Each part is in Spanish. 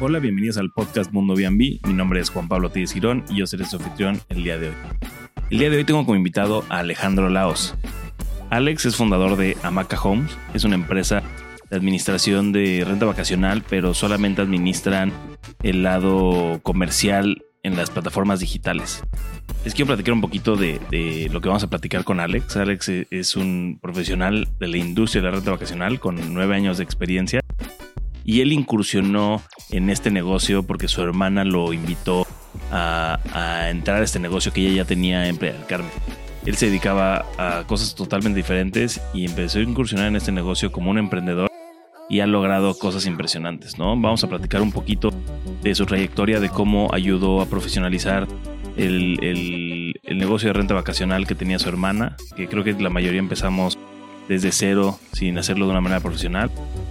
Hola, bienvenidos al podcast Mundo B&B. Mi nombre es Juan Pablo Tíez Girón y yo seré su anfitrión el día de hoy. El día de hoy tengo como invitado a Alejandro Laos. Alex es fundador de Amaca Homes, es una empresa de administración de renta vacacional, pero solamente administran el lado comercial en las plataformas digitales. Les quiero platicar un poquito de, lo que vamos a platicar con Alex. Alex es un profesional de la industria de la renta vacacional con nueve años de experiencia y él incursionó en este negocio porque su hermana lo invitó a, entrar a este negocio que ella ya tenía en Playa Carmen. Él se dedicaba a cosas totalmente diferentes y empezó a incursionar en este negocio como un emprendedor y ha logrado cosas impresionantes, ¿no? Vamos a platicar un poquito de su trayectoria, de cómo ayudó a profesionalizar el, negocio de renta vacacional que tenía su hermana, que creo que la mayoría empezamos desde cero, sin hacerlo de una manera profesional,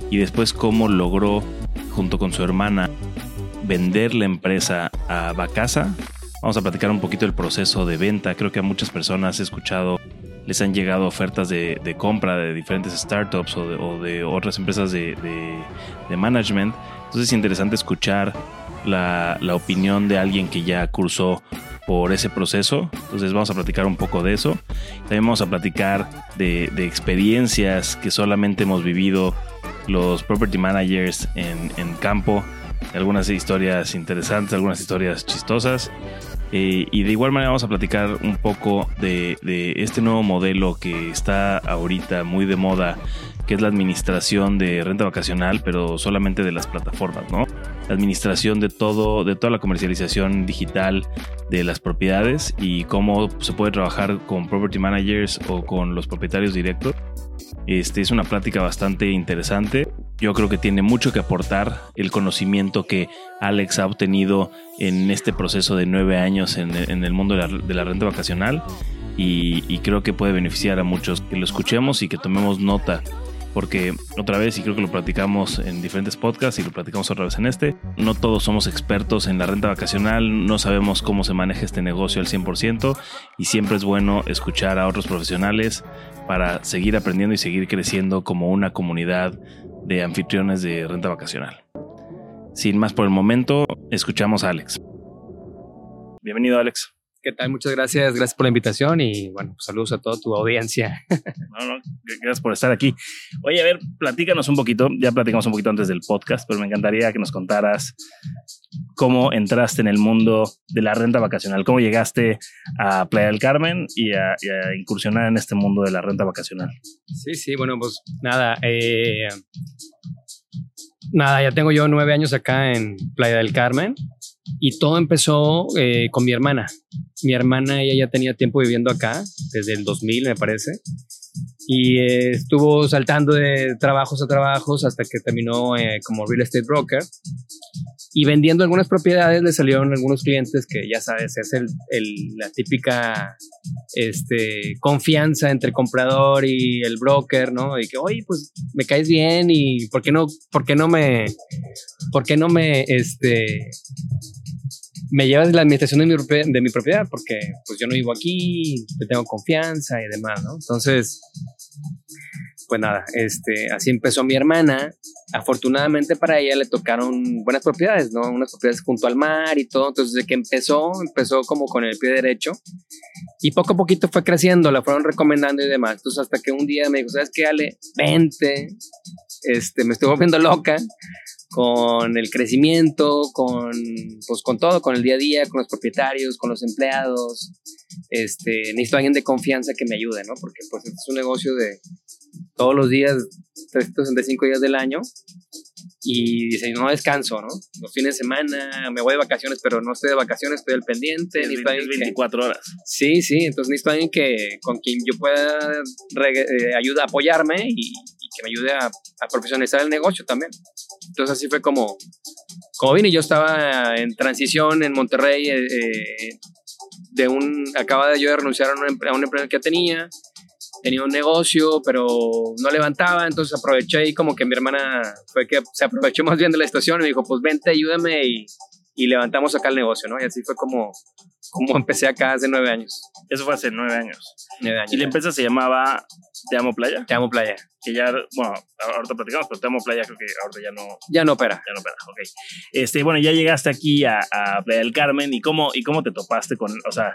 y después cómo logró, junto con su hermana, vender la empresa a Bacasa. Vamos a platicar un poquito del proceso de venta. Creo que a muchas personas he escuchado, les han llegado ofertas de, compra de diferentes startups o de, otras empresas de, management. Entonces es interesante escuchar la, la opinión de alguien que ya cursó por ese proceso. Entonces vamos a platicar un poco de eso. También vamos a platicar de, experiencias que solamente hemos vivido los property managers en, campo. Algunas historias interesantes, algunas historias chistosas. Eh, y de igual manera vamos a platicar un poco de, de este nuevo modelo que está ahorita muy de moda, que es la administración de renta vacacional, pero solamente de las plataformas, ¿no? La administración de todo, de toda la comercialización digital de las propiedades y cómo se puede trabajar con property managers o con los propietarios directos. Este es una plática bastante interesante. Yo creo que tiene mucho que aportar el conocimiento que Alex ha obtenido en este proceso de nueve años en, el mundo de la, renta vacacional y, y creo que puede beneficiar a muchos que lo escuchemos y que tomemos nota porque otra vez, y creo que lo platicamos en diferentes podcasts y lo platicamos otra vez en este, no todos somos expertos en la renta vacacional, no sabemos cómo se maneja este negocio al 100% y siempre es bueno escuchar a otros profesionales para seguir aprendiendo y seguir creciendo como una comunidad de anfitriones de renta vacacional. Sin más por el momento, escuchamos a Alex. Bienvenido, Alex. ¿Qué tal? Muchas gracias, gracias por la invitación y bueno, saludos a toda tu audiencia. No, no, gracias por estar aquí. Oye, a ver, platícanos un poquito, ya platicamos un poquito antes del podcast, pero me encantaría que nos contaras cómo entraste en el mundo de la renta vacacional, cómo llegaste a Playa del Carmen y a, incursionar en este mundo de la renta vacacional. Sí, sí, bueno, pues nada, eh, nada, ya tengo yo nueve años acá en Playa del Carmen y todo empezó eh, con mi hermana. Mi hermana, ella ya tenía tiempo viviendo acá, desde el 2000 me parece, y eh, estuvo saltando de trabajos a trabajos hasta que terminó eh, como real estate broker. Y vendiendo algunas propiedades le salieron algunos clientes que ya sabes, es el, la típica este, confianza entre el comprador y el broker, ¿no? Y que, oye, pues me caes bien y ¿por qué no, por qué no me, por qué no me, este, me llevas la administración de mi, de mi propiedad porque pues yo no vivo aquí, te tengo confianza y demás, ¿no? Entonces, pues nada, este, así empezó mi hermana. Afortunadamente para ella le tocaron buenas propiedades, ¿no? Unas propiedades junto al mar y todo. Entonces, desde que empezó, empezó como con el pie derecho y poco a poquito fue creciendo, la fueron recomendando y demás. Entonces, hasta que un día me dijo, ¿sabes qué, Ale? Vente, este, me estoy volviendo loca con el crecimiento, con, pues, con todo, con el día a día, con los propietarios, con los empleados. Este, necesito alguien de confianza que me ayude, ¿no? Porque pues este es un negocio de todos los días, 365 días del año. Y dice, no descanso, ¿no? Los fines de semana, me voy de vacaciones, pero no estoy de vacaciones, estoy al pendiente. Es 24 horas. Sí, sí, entonces necesito alguien que, con quien yo pueda eh, ayuda a apoyarme y, que me ayude a, a, profesionalizar el negocio también. Entonces así fue como, como vine. Yo estaba en transición en Monterrey, eh, eh, de un, acaba de yo de renunciar a una, a una empresa que tenía, tenía un negocio, pero no levantaba, entonces aproveché y como que mi hermana fue que se aprovechó más bien de la situación y me dijo, pues vente, ayúdame y, y levantamos acá el negocio, ¿no? Y así fue como, como empecé acá hace nueve años. Eso fue hace nueve años. Nueve años. Y la empresa se llamaba Te Amo Playa. Te amo playa. Que ya, bueno, ahorita platicamos, pero Te Amo Playa creo que ahorita ya no, Ya no opera. ya no opera. Ok. Este, bueno, ya llegaste aquí a, a Playa del Carmen y cómo, y cómo te topaste con, o sea,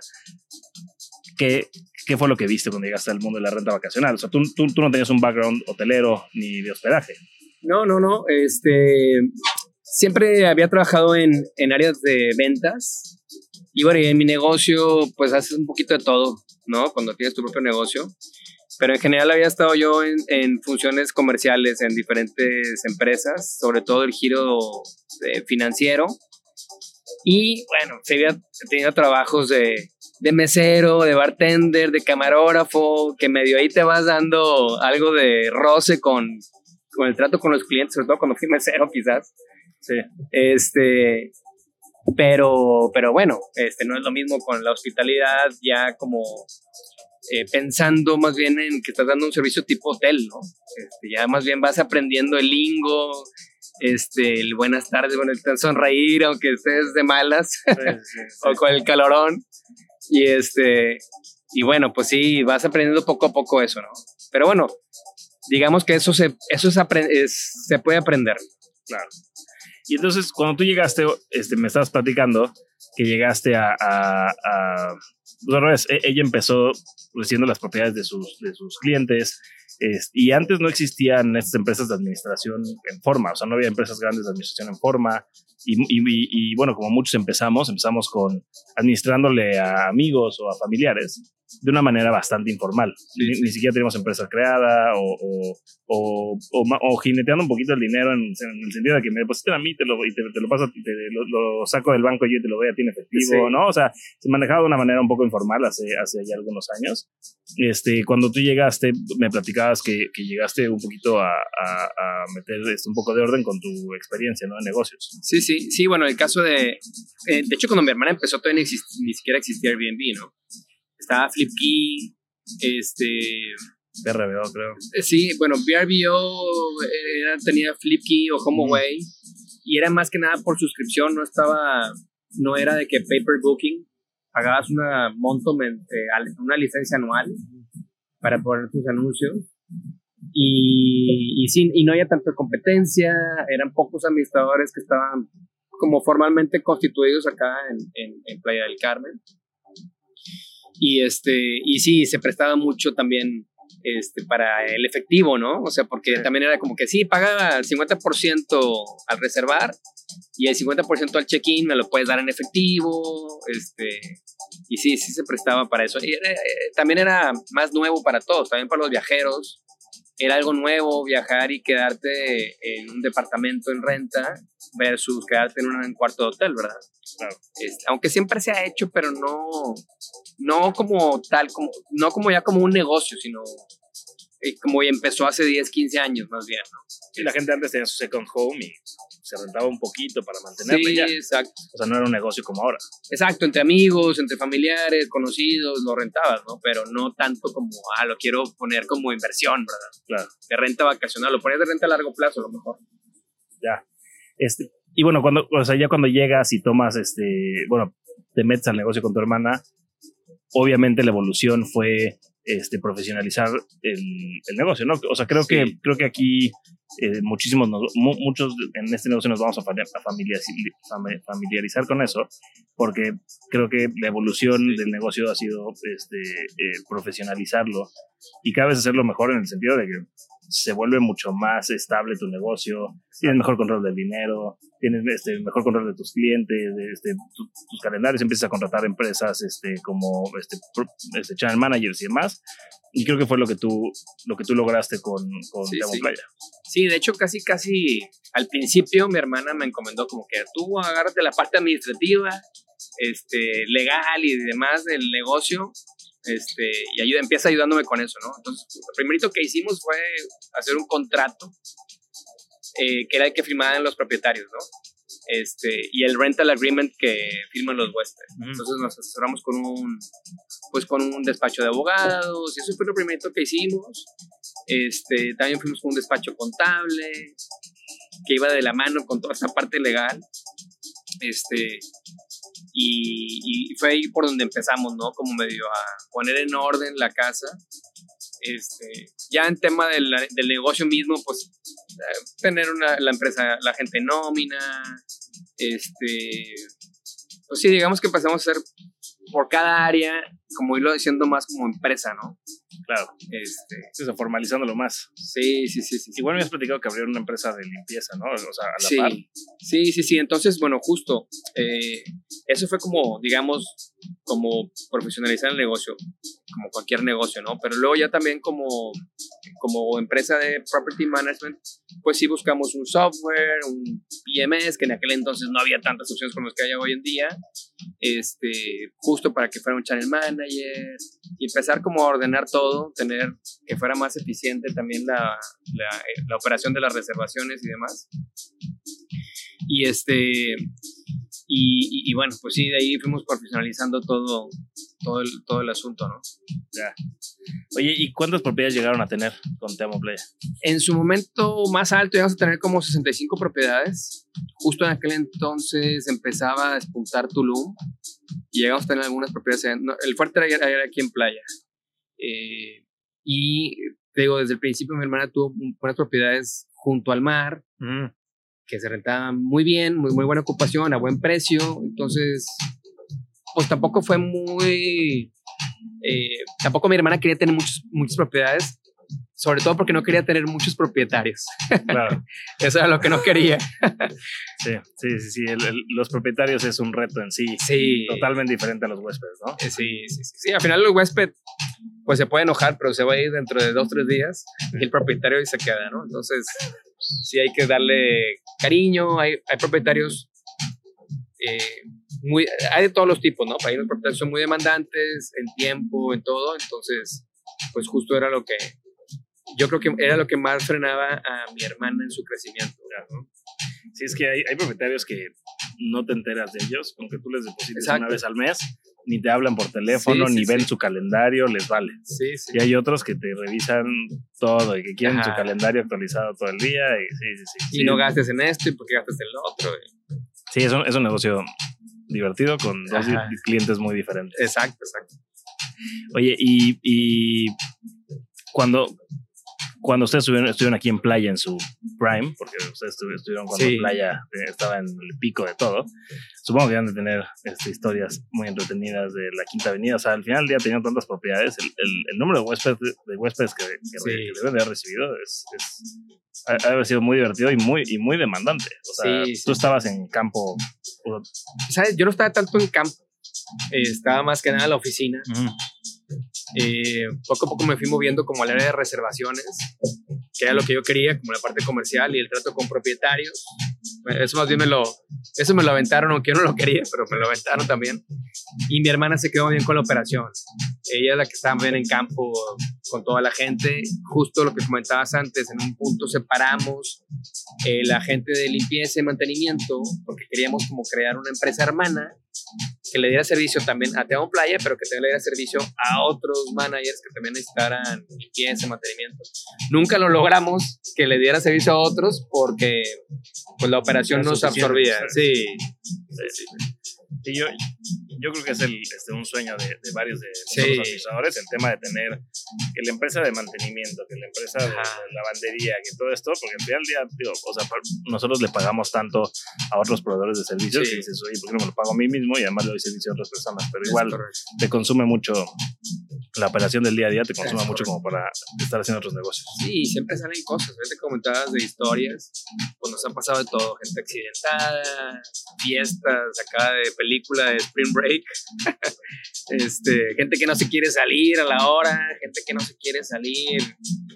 ¿qué, ¿qué fue lo que viste cuando llegaste al mundo de la renta vacacional? O sea, tú, tú, tú no tenías un background hotelero ni de hospedaje. No, no, no. Este, siempre había trabajado en, en áreas de ventas. Y bueno, en mi negocio, pues haces un poquito de todo, ¿no? Cuando tienes tu propio negocio. Pero en general había estado yo en, en funciones comerciales en diferentes empresas, sobre todo el giro eh, financiero. Y bueno, había tenido trabajos de, de mesero, de bartender, de camarógrafo, que medio ahí te vas dando algo de roce con, con el trato con los clientes, sobre todo cuando fui mesero quizás. Sí. Este, pero, pero bueno, este no es lo mismo con la hospitalidad, ya como eh, pensando más bien en que estás dando un servicio tipo hotel, ¿no? Este, ya más bien vas aprendiendo el lingo, este, el buenas tardes, bueno, el sonreír, aunque estés de malas o con el calorón. Y este, y bueno, pues sí, vas aprendiendo poco a poco eso, ¿no? Pero bueno, digamos que eso se, eso es, apre- es- se puede aprender. Claro. Y entonces, cuando tú llegaste, este, me estabas platicando que llegaste a... a, a- pues, e- ella empezó recibiendo las propiedades de sus, de sus clientes es- y antes no existían estas empresas de administración en forma, o sea, no había empresas grandes de administración en forma y, y- y- y, bueno, como muchos empezamos, empezamos con administrándole a amigos o a familiares de una manera bastante informal. Ni, ni siquiera teníamos empresa creada o, o, o, o jineteando un poquito el dinero en, en el sentido de que me depositen a mí te lo, y te, te lo paso, te lo, lo saco del banco y yo te lo doy a ti en efectivo, Sí. ¿no? O sea, se manejaba de una manera un poco informal hace, hace ya algunos años. Este, cuando tú llegaste, me platicabas que, que llegaste un poquito a, a, a meter este, un poco de orden con tu experiencia, ¿no? En negocios. Sí, sí, sí, bueno, el caso de... eh, de hecho, cuando mi hermana empezó todavía ni, exist- ni siquiera existía Airbnb, ¿no? Estaba Flipkey, este... RBO, creo. eh, Sí, bueno, VRBO era, tenía Flipkey o HomeAway y era más que nada por suscripción, no estaba... No era de que paper booking, pagabas una monto, eh, una licencia anual para poner tus anuncios y, y, sí, y no había tanta competencia, eran pocos administradores que estaban como formalmente constituidos acá en, en, en Playa del Carmen. Y, este, y sí, se prestaba mucho también este, para el efectivo, ¿no? O sea, porque también era como que sí, paga el 50% al reservar y el 50% al check-in me lo puedes dar en efectivo, este, y sí, sí se prestaba para eso. Y era- eh, también era más nuevo para todos, también para los viajeros. Era algo nuevo viajar y quedarte en un departamento en renta versus quedarte en un cuarto de hotel, ¿verdad? Claro. Este, aunque siempre se ha hecho, pero no, no como tal, como, no como ya como un negocio, sino como empezó hace 10, 15 años más bien, ¿no? Y la gente antes tenía su second home y se rentaba un poquito para mantenerla y Sí, ya. exacto. O sea, no era un negocio como ahora. Exacto, entre amigos, entre familiares, conocidos, lo rentabas, ¿no? Pero no tanto como, ah, lo quiero poner como inversión, ¿verdad? Claro. De renta vacacional, lo pones de renta a largo plazo a lo mejor. Ya. Este, y bueno, cuando, o sea, ya cuando llegas y tomas, este, bueno, te metes al negocio con tu hermana, obviamente la evolución fue este, profesionalizar el, el negocio, ¿no? O sea, creo, que, creo que aquí eh, muchísimos, nos- mu- muchos en este negocio nos vamos a, fami- a familiarizar, fami- familiarizar con eso, porque creo que la evolución del negocio ha sido este, eh, profesionalizarlo y cada vez hacerlo mejor en el sentido de que se vuelve mucho más estable tu negocio, tienes mejor control del dinero, tienes este, mejor control de tus clientes, de, este, tu- tus calendarios, empiezas a contratar empresas este, como este, este, channel managers y demás. Y creo que fue lo que tú, lo que tú lograste con, con Sí, sí. Playa. Sí, de hecho, casi, casi al principio mi hermana me encomendó como que tú agárrate la parte administrativa, este, legal y demás del negocio, este, y ayuda, empieza ayudándome con eso, ¿no? Entonces, lo primerito que hicimos fue hacer un contrato eh, que era el que firmaban los propietarios, ¿no? Este, y el rental agreement que firman los huéspedes. Entonces nos asesoramos con un, pues con un despacho de abogados, y eso fue lo primerito que hicimos. Este, también fuimos con un despacho contable que iba de la mano con toda esa parte legal. Este, y, fue ahí por donde empezamos, ¿no? Como medio a poner en orden la casa. Este, ya en tema del, del negocio mismo, pues tener una, la empresa, la gente nómina, este, pues sí, digamos que pasamos a ser por cada área, como irlo diciendo más como empresa, ¿no? Claro. Este, eso, formalizándolo más. Sí, sí, sí, sí. Igual me has platicado que abrieron una empresa de limpieza, ¿no? O sea, a la sí, par. Sí, sí, sí. Entonces, bueno, justo, eh, eso fue como, digamos, como profesionalizar el negocio, como cualquier negocio, ¿no? Pero luego ya también como, como empresa de property management, pues sí buscamos un software, un PMS, que en aquel entonces no había tantas opciones como las que hay hoy en día, este, justo para que fuera un channel manager y empezar como a ordenar todo, tener que fuera más eficiente también la, la, la operación de las reservaciones y demás. Y este, y, y, bueno, pues sí, de ahí fuimos profesionalizando todo, todo, el, todo el asunto, ¿no? Ya. Oye, ¿y cuántas propiedades llegaron a tener con Te Amo Playa? En su momento más alto llegamos a tener como 65 propiedades. Justo en aquel entonces empezaba a despuntar Tulum y llegamos a tener algunas propiedades. No, el fuerte era, era, aquí en Playa. Eh, y te digo, desde el principio mi hermana tuvo buenas propiedades junto al mar. Mm que se rentaba muy bien, muy, muy buena ocupación, a buen precio. Entonces, pues tampoco fue muy... Eh, tampoco mi hermana quería tener muchos, muchas propiedades, sobre todo porque no quería tener muchos propietarios. Claro. Eso era lo que no quería. sí, sí, sí, sí. El, el, los propietarios es un reto en sí. Sí. Totalmente diferente a los huéspedes, ¿no? Sí, sí, sí. sí. Al final el huésped, pues se puede enojar, pero se va a ir dentro de dos, tres días y el propietario ahí se queda, ¿no? Entonces, sí hay que darle cariño. Hay, hay propietarios eh, muy, hay de todos los tipos, ¿no? Para los propietarios son muy demandantes en tiempo, en todo. Entonces, pues justo era lo que yo creo que era lo que más frenaba a mi hermana en su crecimiento. ¿no? Sí, es que hay, hay, propietarios que no te enteras de ellos, aunque tú les deposites Exacto. una vez al mes, ni te hablan por teléfono, sí, sí, ni ven sí. su calendario, les vale. Y hay otros que te revisan todo y que quieren Ajá. su calendario actualizado todo el día. Y, y no gastes en esto y porque gastes en lo otro. Sí, es un, es un negocio divertido con dos Ajá. clientes muy diferentes. Exacto, exacto. Oye, y, y cuando, cuando ustedes estuvieron, estuvieron, aquí en playa en su prime, porque ustedes estuvieron cuando sí. playa estaba en el pico de todo, supongo que van a tener este, historias muy entretenidas de la Quinta Avenida. O sea, al final del día tenían tantas propiedades, el, el, el número de huéspedes, de huéspedes que, que, sí. que, deben de haber recibido es, es ha, ha haber sido muy divertido y muy, y muy demandante. O sea, sí, tú estabas en campo. ¿Sabes? Yo no estaba tanto en campo, eh, estaba más que nada en la oficina. Uh -huh. Eh, poco a poco me fui moviendo como al área de reservaciones, que era lo que yo quería, como la parte comercial y el trato con propietarios. Eso más bien me lo, eso me lo aventaron, aunque yo no lo quería, pero me lo aventaron también. Y mi hermana se quedó bien con la operación. Ella es la que estaba bien en campo con toda la gente. Justo lo que comentabas antes, en un punto separamos eh, la gente de limpieza y mantenimiento, porque queríamos como crear una empresa hermana que le diera servicio también a Teamo Playa, pero que también le diera servicio a otros managers que también necesitaran limpieza, mantenimiento. Nunca lo logramos que le diera servicio a otros porque pues, la operación nos absorbía. Sí. sí, sí. Sí, yo, yo creo que es el, este, un sueño de, de varios de sí. los administradores, el tema de tener que la empresa de mantenimiento, que la empresa de, de lavandería, que todo esto, porque al final del día, digo, o sea, nosotros le pagamos tanto a otros proveedores de servicios sí. que dices, oye, ¿por qué no me lo pago a mí mismo? Y además le doy servicio a otras personas, pero igual te consume mucho la operación del día a día te consume mucho como para estar haciendo otros negocios. Sí, siempre salen cosas, te comentabas de historias, pues nos han pasado de todo, gente accidentada, fiestas acá de película de Spring Break, este, gente que no se quiere salir a la hora, gente que no se quiere salir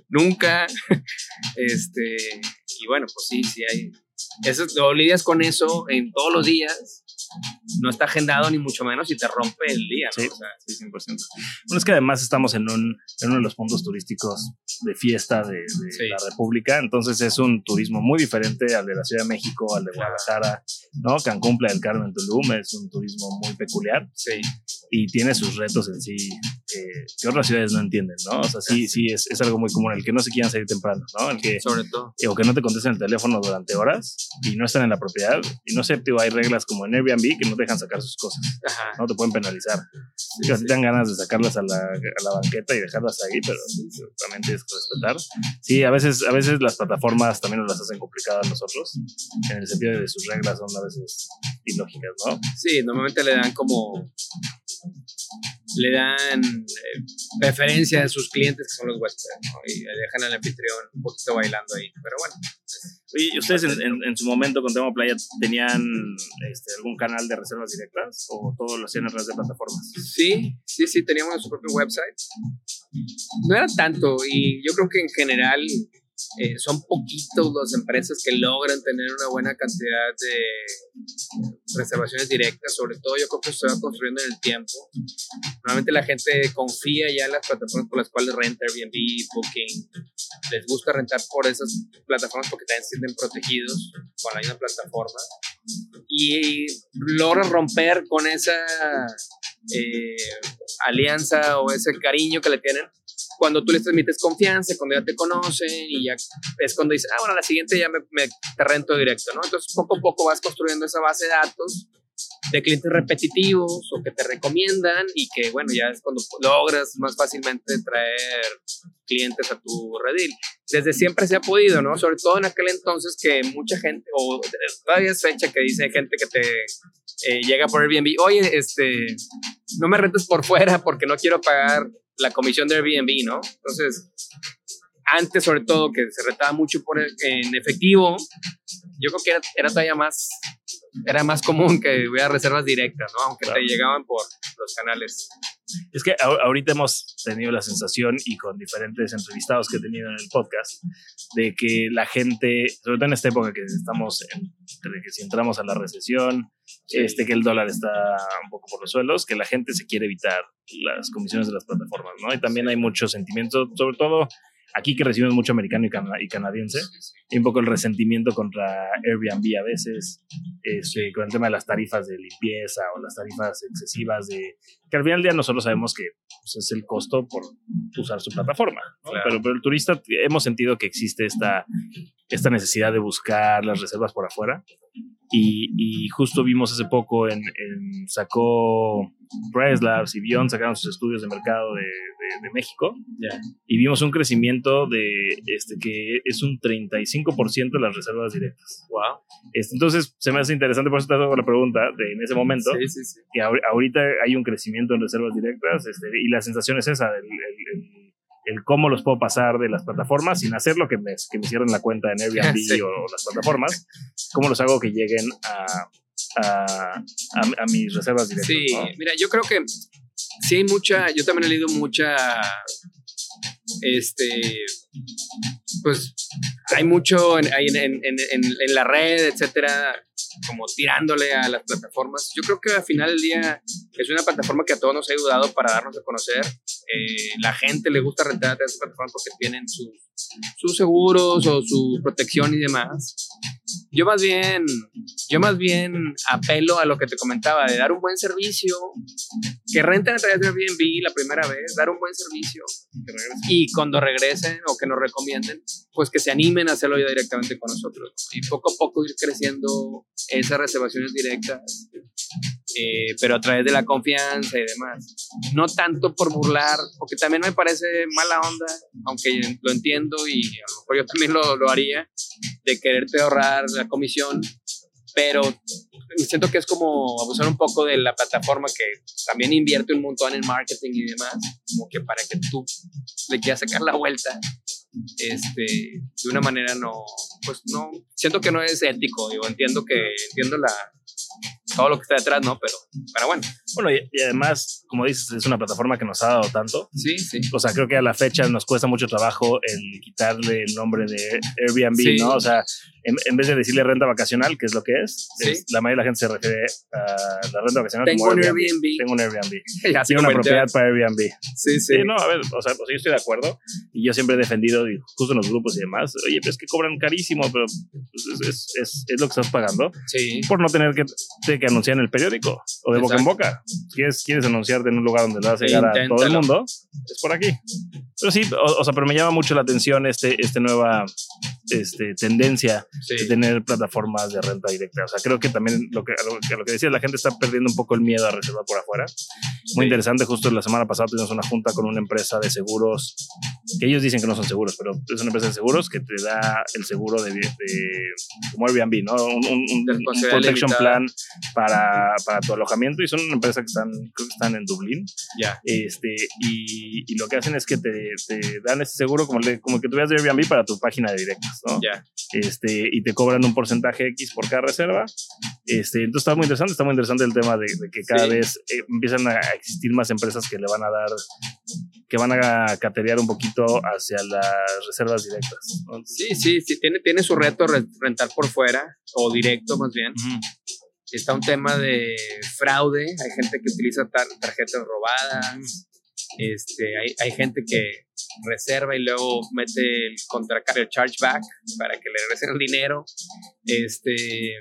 nunca, este, y bueno, pues sí, sí hay, eso, lidias con eso en todos los días, no está agendado ni mucho menos y te rompe el día. ¿no? Sí, o sea, sí, 100%. Bueno, es que además estamos en, un, en uno de los puntos turísticos de fiesta de, de sí. la República, entonces es un turismo muy diferente al de la Ciudad de México, al de Guadalajara, ¿no? Cancún, Playa del Carmen, Tulum, es un turismo muy peculiar sí. y tiene sus retos en sí que otras ciudades no entienden, ¿no? O sea, sí, sí, es, es, algo muy común, el que no se quieran salir temprano, ¿no? El que, Sobre todo. O que no te contesten el teléfono durante horas y no están en la propiedad. Y no sé, tío, hay reglas como en Airbnb que no te dejan sacar sus cosas, Ajá. ¿no? Te pueden penalizar. Sí, te dan ganas de sacarlas a la, a la, banqueta y dejarlas ahí, pero también tienes que respetar. Sí, a veces, a veces las plataformas también nos las hacen complicadas a nosotros, en el sentido de que sus reglas son a veces ilógicas, ¿no? Sí, normalmente le dan como le dan eh, preferencia a sus clientes que son los huéspedes ¿no? y dejan al anfitrión un poquito bailando ahí. Pero bueno. ¿y ustedes en, en, su momento con Tema Playa tenían este, algún canal de reservas directas o todo lo hacían a través de plataformas? Sí, sí, sí, teníamos nuestro propio website. No era tanto y yo creo que en general eh, son poquitos las empresas que logran tener una buena cantidad de reservaciones directas, sobre todo yo creo que se va construyendo en el tiempo. Normalmente la gente confía ya en las plataformas por las cuales renta Airbnb, Booking, les gusta rentar por esas plataformas porque también se sienten protegidos con la misma plataforma y logra romper con esa eh, alianza o ese cariño que le tienen cuando tú les transmites confianza, cuando ya te conocen y ya es cuando dices, ah, bueno, la siguiente ya me, me te rento directo, ¿no? Entonces poco a poco vas construyendo esa base de datos de clientes repetitivos o que te recomiendan y que, bueno, ya es cuando logras más fácilmente traer clientes a tu redil. Desde siempre se ha podido, ¿no? Sobre todo en aquel entonces que mucha gente, o todavía es fecha que dice gente que te eh, llega por Airbnb, oye, este, no me rentes por fuera porque no quiero pagar la comisión de Airbnb, ¿no? Entonces, antes sobre todo que se retaba mucho por en efectivo, yo creo que era, era, todavía más, era más común que hubiera reservas directas, ¿no? Aunque te llegaban por los canales. Es que ahorita hemos tenido la sensación y con diferentes entrevistados que he tenido en el podcast de que la gente, sobre todo en esta época que estamos, en, que si entramos a la recesión, este que el dólar está un poco por los suelos, que la gente se quiere evitar las comisiones de las plataformas, ¿no? Y también hay mucho sentimiento, sobre todo aquí que recibimos mucho americano y, canadiense, y un poco el resentimiento contra Airbnb a veces, este, con el tema de las tarifas de limpieza o las tarifas excesivas de que al final del día nosotros sabemos que pues, es el costo por usar su plataforma, pero, pero el turista hemos sentido que existe esta, esta necesidad de buscar las reservas por afuera y, justo vimos hace poco en, sacó Price Labs y Beyond sacaron sus estudios de mercado de, de, México y vimos un crecimiento de este que es un 35% de las reservas directas. Wow. Este, entonces se me hace interesante por eso te hago la pregunta de en ese momento sí, sí, sí. que ahorita hay un crecimiento en reservas directas este, y la sensación es esa, el el cómo los puedo pasar de las plataformas sin hacer lo que me, que me cierren la cuenta en Airbnb o, las plataformas, cómo los hago que lleguen a, a, a, mis reservas directas. Sí, mira, yo creo que sí hay mucha, yo también he leído mucha, este, pues hay mucho en, en, en, en la red, etcétera, como tirándole a las plataformas. Yo creo que al final del día es una plataforma que a todos nos ha ayudado para darnos a conocer. Eh, la gente le gusta rentar a esas plataformas porque tienen sus, sus seguros o su protección y demás. Yo más bien, yo más bien apelo a lo que te comentaba, de dar un buen servicio, que renten a través de Airbnb la primera vez, dar un buen servicio y cuando regresen o que nos recomienden, pues que se animen a hacerlo ya directamente con nosotros y poco a poco ir creciendo esas reservaciones directas, eh, pero a través de la confianza y demás. No tanto por burlar, porque también me parece mala onda, aunque lo entiendo y a lo mejor yo también lo, lo haría, de quererte ahorrar la comisión, pero siento que es como abusar un poco de la plataforma que también invierte un montón en marketing y demás, como que para que tú le quieras sacar la vuelta, este, de una manera no, pues no, siento que no es ético, yo entiendo que, entiendo la, todo lo que está detrás, ¿no? Pero, pero bueno. Bueno, y, además, como dices, es una plataforma que nos ha dado tanto. Sí, sí. O sea, creo que a la fecha nos cuesta mucho trabajo el quitarle el nombre de Airbnb, ¿no? O sea, en, vez de decirle renta vacacional, que es lo que es, la mayoría de la gente se refiere a la renta vacacional Tengo un Airbnb. Tengo un Airbnb. Tengo una propiedad para Airbnb. Sí, sí. no, a ver, o sea, yo estoy de acuerdo y yo siempre he defendido, justo en los grupos y demás, oye, pero es que cobran carísimo, pero pues, es, es, es, lo que estás pagando sí. por no tener que, que anunciar en el periódico o de boca en boca. ¿Quieres, quieres anunciarte en un lugar donde le vas a llegar a todo el mundo, es por aquí. Pero sí, o, sea, pero me llama mucho la atención este, este nueva este, tendencia de tener plataformas de renta directa. O sea, creo que también lo que, lo, que, lo que decía, la gente está perdiendo un poco el miedo a reservar por afuera. Muy interesante, justo la semana pasada tuvimos una junta con una empresa de seguros, que ellos dicen que no son seguros, pero es una empresa de seguros que te da el seguro de, de como Airbnb, ¿no? Un, un, protection plan para, para, tu alojamiento y son una empresa que están, que están en Dublín. Ya. Este, y, y, lo que hacen es que te, te dan ese seguro como, le, como que tuvieras de Airbnb para tu página de directos, ¿no? Ya. Este, y te cobran un porcentaje X por cada reserva. Este, entonces está muy interesante, está muy interesante el tema de, que cada vez eh, empiezan a existir más empresas que le van a dar, que van a caterear un poquito hacia las reservas directas. Sí, sí, sí, tiene, tiene su reto rentar por fuera o directo más bien. Está un tema de fraude, hay gente que utiliza tarjetas robadas, este, hay, hay gente que reserva y luego mete el contracargo, chargeback para que le regresen el dinero. Este,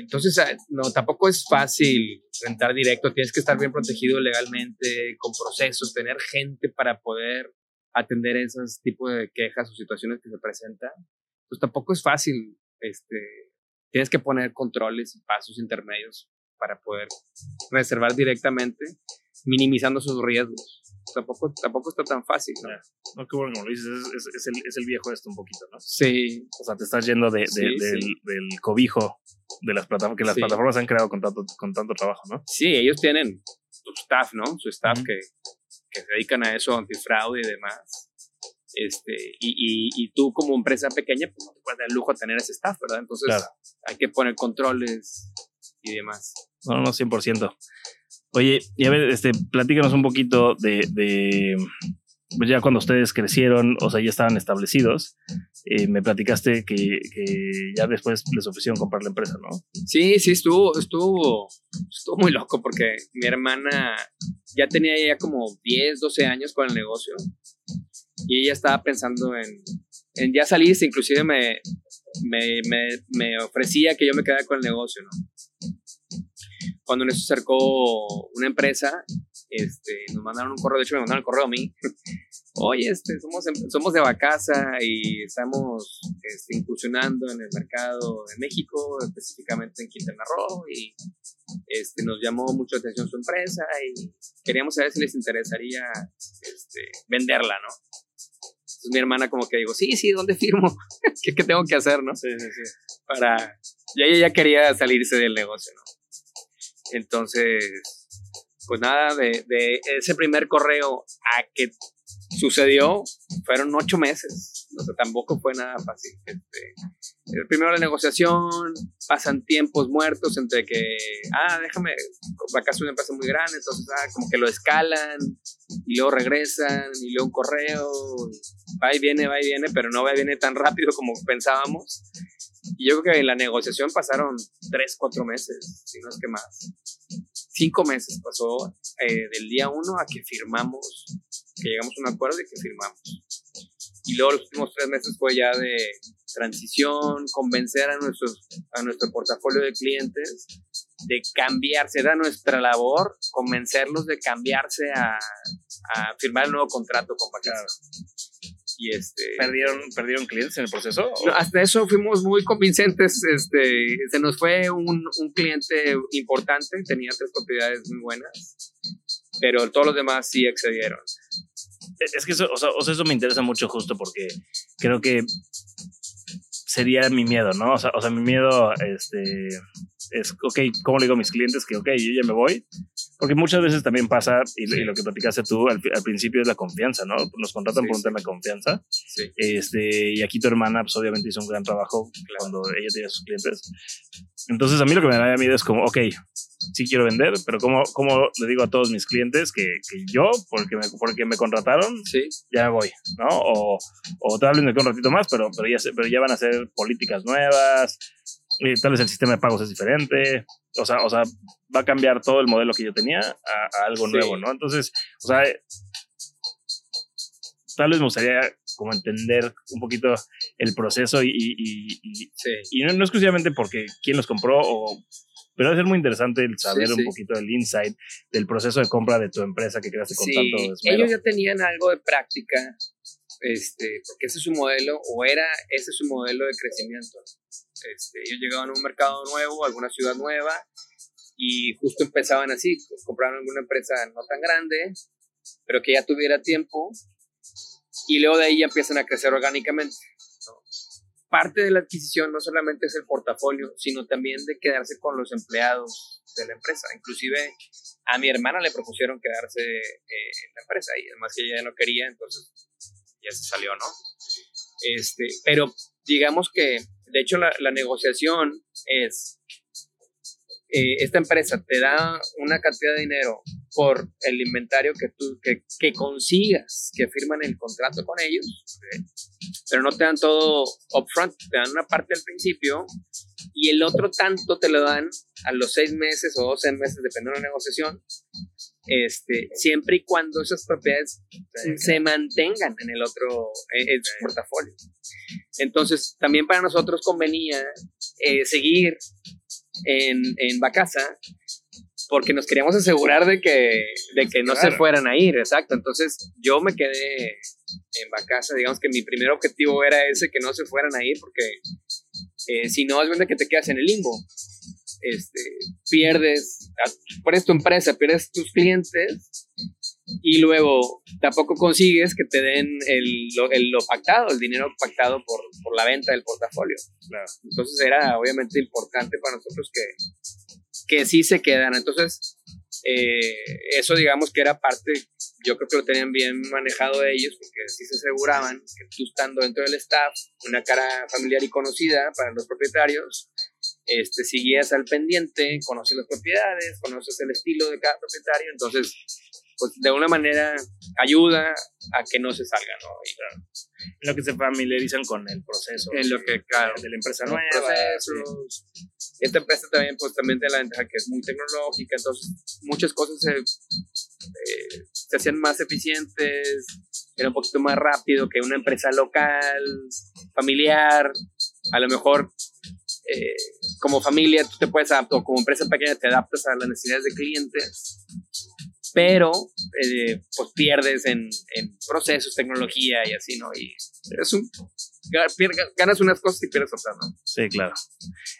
entonces, ah, no, tampoco es fácil rentar directo, tienes que estar bien protegido legalmente, con procesos, tener gente para poder atender esos tipos de quejas o situaciones que se presentan. Pues tampoco es fácil, este, tienes que poner controles y pasos intermedios para poder reservar directamente, minimizando sus riesgos tampoco, tampoco está tan fácil, ¿no? No, qué bueno, como dices, es, es, el, es, el, viejo esto un poquito, ¿no? Sí. O sea, te estás yendo de, del, del, cobijo de las plataformas, que las plataformas han creado con tanto, con tanto trabajo, ¿no? Sí, ellos tienen su staff, ¿no? Su staff que, que se dedican a eso, antifraude y demás. Este, y, y, y, tú como empresa pequeña, pues no te puedes dar el lujo de tener ese staff, ¿verdad? Entonces hay que poner controles y demás. No, no, 100%. Oye, y a ver, este, platícanos un poquito de, de pues ya cuando ustedes crecieron, o sea, ya estaban establecidos, eh, me platicaste que, que, ya después les ofrecieron comprar la empresa, ¿no? Sí, sí, estuvo, estuvo, estuvo muy loco porque mi hermana ya tenía ya como 10, 12 años con el negocio y ella estaba pensando en, ya salirse, inclusive me, me, me, ofrecía que yo me quedara con el negocio, ¿no? cuando nos acercó una empresa, este, nos mandaron un correo, de hecho me mandaron el correo a mí. Oye, este, somos, somos de Bacasa y estamos este, incursionando en el mercado de México, específicamente en Quintana Roo, y este, nos llamó mucho la atención su empresa y queríamos saber si les interesaría este, venderla, ¿no? Entonces mi hermana como que digo, sí, sí, ¿dónde firmo? ¿Qué, ¿Qué, tengo que hacer, no? Sí, sí, sí. Para... Y ella ya quería salirse del negocio, ¿no? Entonces, pues nada, de, ese primer correo a que sucedió fueron ocho meses. O sea, tampoco fue nada fácil. Este, primero la negociación, pasan tiempos muertos entre que, ah, déjame, acá es una muy grande, entonces, ah, como que lo escalan y luego regresan y luego un correo, va y viene, va y viene, pero no va y viene tan rápido como pensábamos. Y yo creo que en la negociación pasaron tres, cuatro meses, si no es que más. Cinco meses pasó eh, del día uno a que firmamos, que llegamos a un acuerdo y que firmamos. Y luego los últimos tres meses fue ya de transición, convencer a, nuestros, a nuestro portafolio de clientes de cambiarse, era nuestra labor convencerlos de cambiarse a, a firmar el nuevo contrato con Bacasa. Y este, ¿Perdieron, ¿Perdieron clientes en el proceso? hasta eso fuimos muy convincentes. Este, se nos fue un, un cliente importante, tenía tres propiedades muy buenas, pero todos los demás sí excedieron. Es que eso, o sea, eso me interesa mucho justo porque creo que sería mi miedo, ¿no? O sea, o sea mi miedo este, es, ok, ¿cómo le digo a mis clientes que, ok, yo ya me voy? Porque muchas veces también pasa, y, lo que platicaste tú al, principio es la confianza, ¿no? Nos contratan por un tema de confianza. Este, y aquí tu hermana, pues obviamente hizo un gran trabajo cuando ella tenía sus clientes. Entonces a mí lo que me da miedo es como, ok, sí quiero vender, pero ¿cómo, cómo le digo a todos mis clientes que, que yo, porque me, porque me contrataron, sí. ya voy, ¿no? O, o tal vez me quedo un ratito más, pero, pero, ya, pero ya van a ser políticas nuevas, y tal vez el sistema de pagos es diferente, o sea, o sea, va a cambiar todo el modelo que yo tenía a, algo nuevo, ¿no? Entonces, o sea, tal vez me gustaría como entender un poquito el proceso y, y, y, no, exclusivamente porque quién los compró o pero debe ser muy interesante el saber un poquito del insight del proceso de compra de tu empresa que creaste con tanto esmero. Ellos ya tenían algo de práctica, este, porque ese es su modelo, o era ese es su modelo de crecimiento. Este, ellos llegaban a un mercado nuevo, a alguna ciudad nueva, y justo empezaban así, pues, alguna empresa no tan grande, pero que ya tuviera tiempo, y luego de ahí ya empiezan a crecer orgánicamente. Parte de la adquisición no solamente es el portafolio, sino también de quedarse con los empleados de la empresa. Inclusive a mi hermana le propusieron quedarse eh, en la empresa y además que ella no quería, entonces ya se salió, ¿no? Este, pero digamos que, de hecho, la, la negociación es eh, esta empresa te da una cantidad de dinero por el inventario que tú que, que consigas, que firman el contrato con ellos, pero no te dan todo upfront, te dan una parte al principio y el otro tanto te lo dan a los seis meses o doce meses, dependiendo de la negociación, este, siempre y cuando esas propiedades se mantengan en el otro, en, portafolio. Entonces, también para nosotros convenía eh, seguir en, en Bacasa porque nos queríamos asegurar de que, de que no se fueran a ir, exacto. Entonces yo me quedé en Bacasa, digamos que mi primer objetivo era ese, que no se fueran a ir, porque eh, si no, es verdad que te quedas en el limbo. Este, pierdes, pones tu empresa, pierdes tus clientes y luego tampoco consigues que te den el, lo, lo pactado, el dinero pactado por, por la venta del portafolio. Entonces era obviamente importante para nosotros que, que sí se quedan. Entonces, eh, eso digamos que era parte, yo creo que lo tenían bien manejado ellos, porque sí se aseguraban que tú estando dentro del staff, una cara familiar y conocida para los propietarios, este, seguías al pendiente, conoces las propiedades, conoces el estilo de cada propietario, entonces pues de una manera ayuda a que no se salga, ¿no? en lo que se familiarizan con el proceso. En lo que, claro. De la empresa nueva. Procesos. Esta empresa también, pues también tiene la ventaja que es muy tecnológica, entonces muchas cosas se, eh, se hacían más eficientes, era un poquito más rápido que una empresa local, familiar, a lo mejor eh, como familia tú te puedes adaptar, o como empresa pequeña te adaptas a las necesidades de clientes pero eh, pues pierdes en, en, procesos, tecnología y así, ¿no? Y es un, ganas unas cosas y pierdes otras, ¿no? Sí, claro.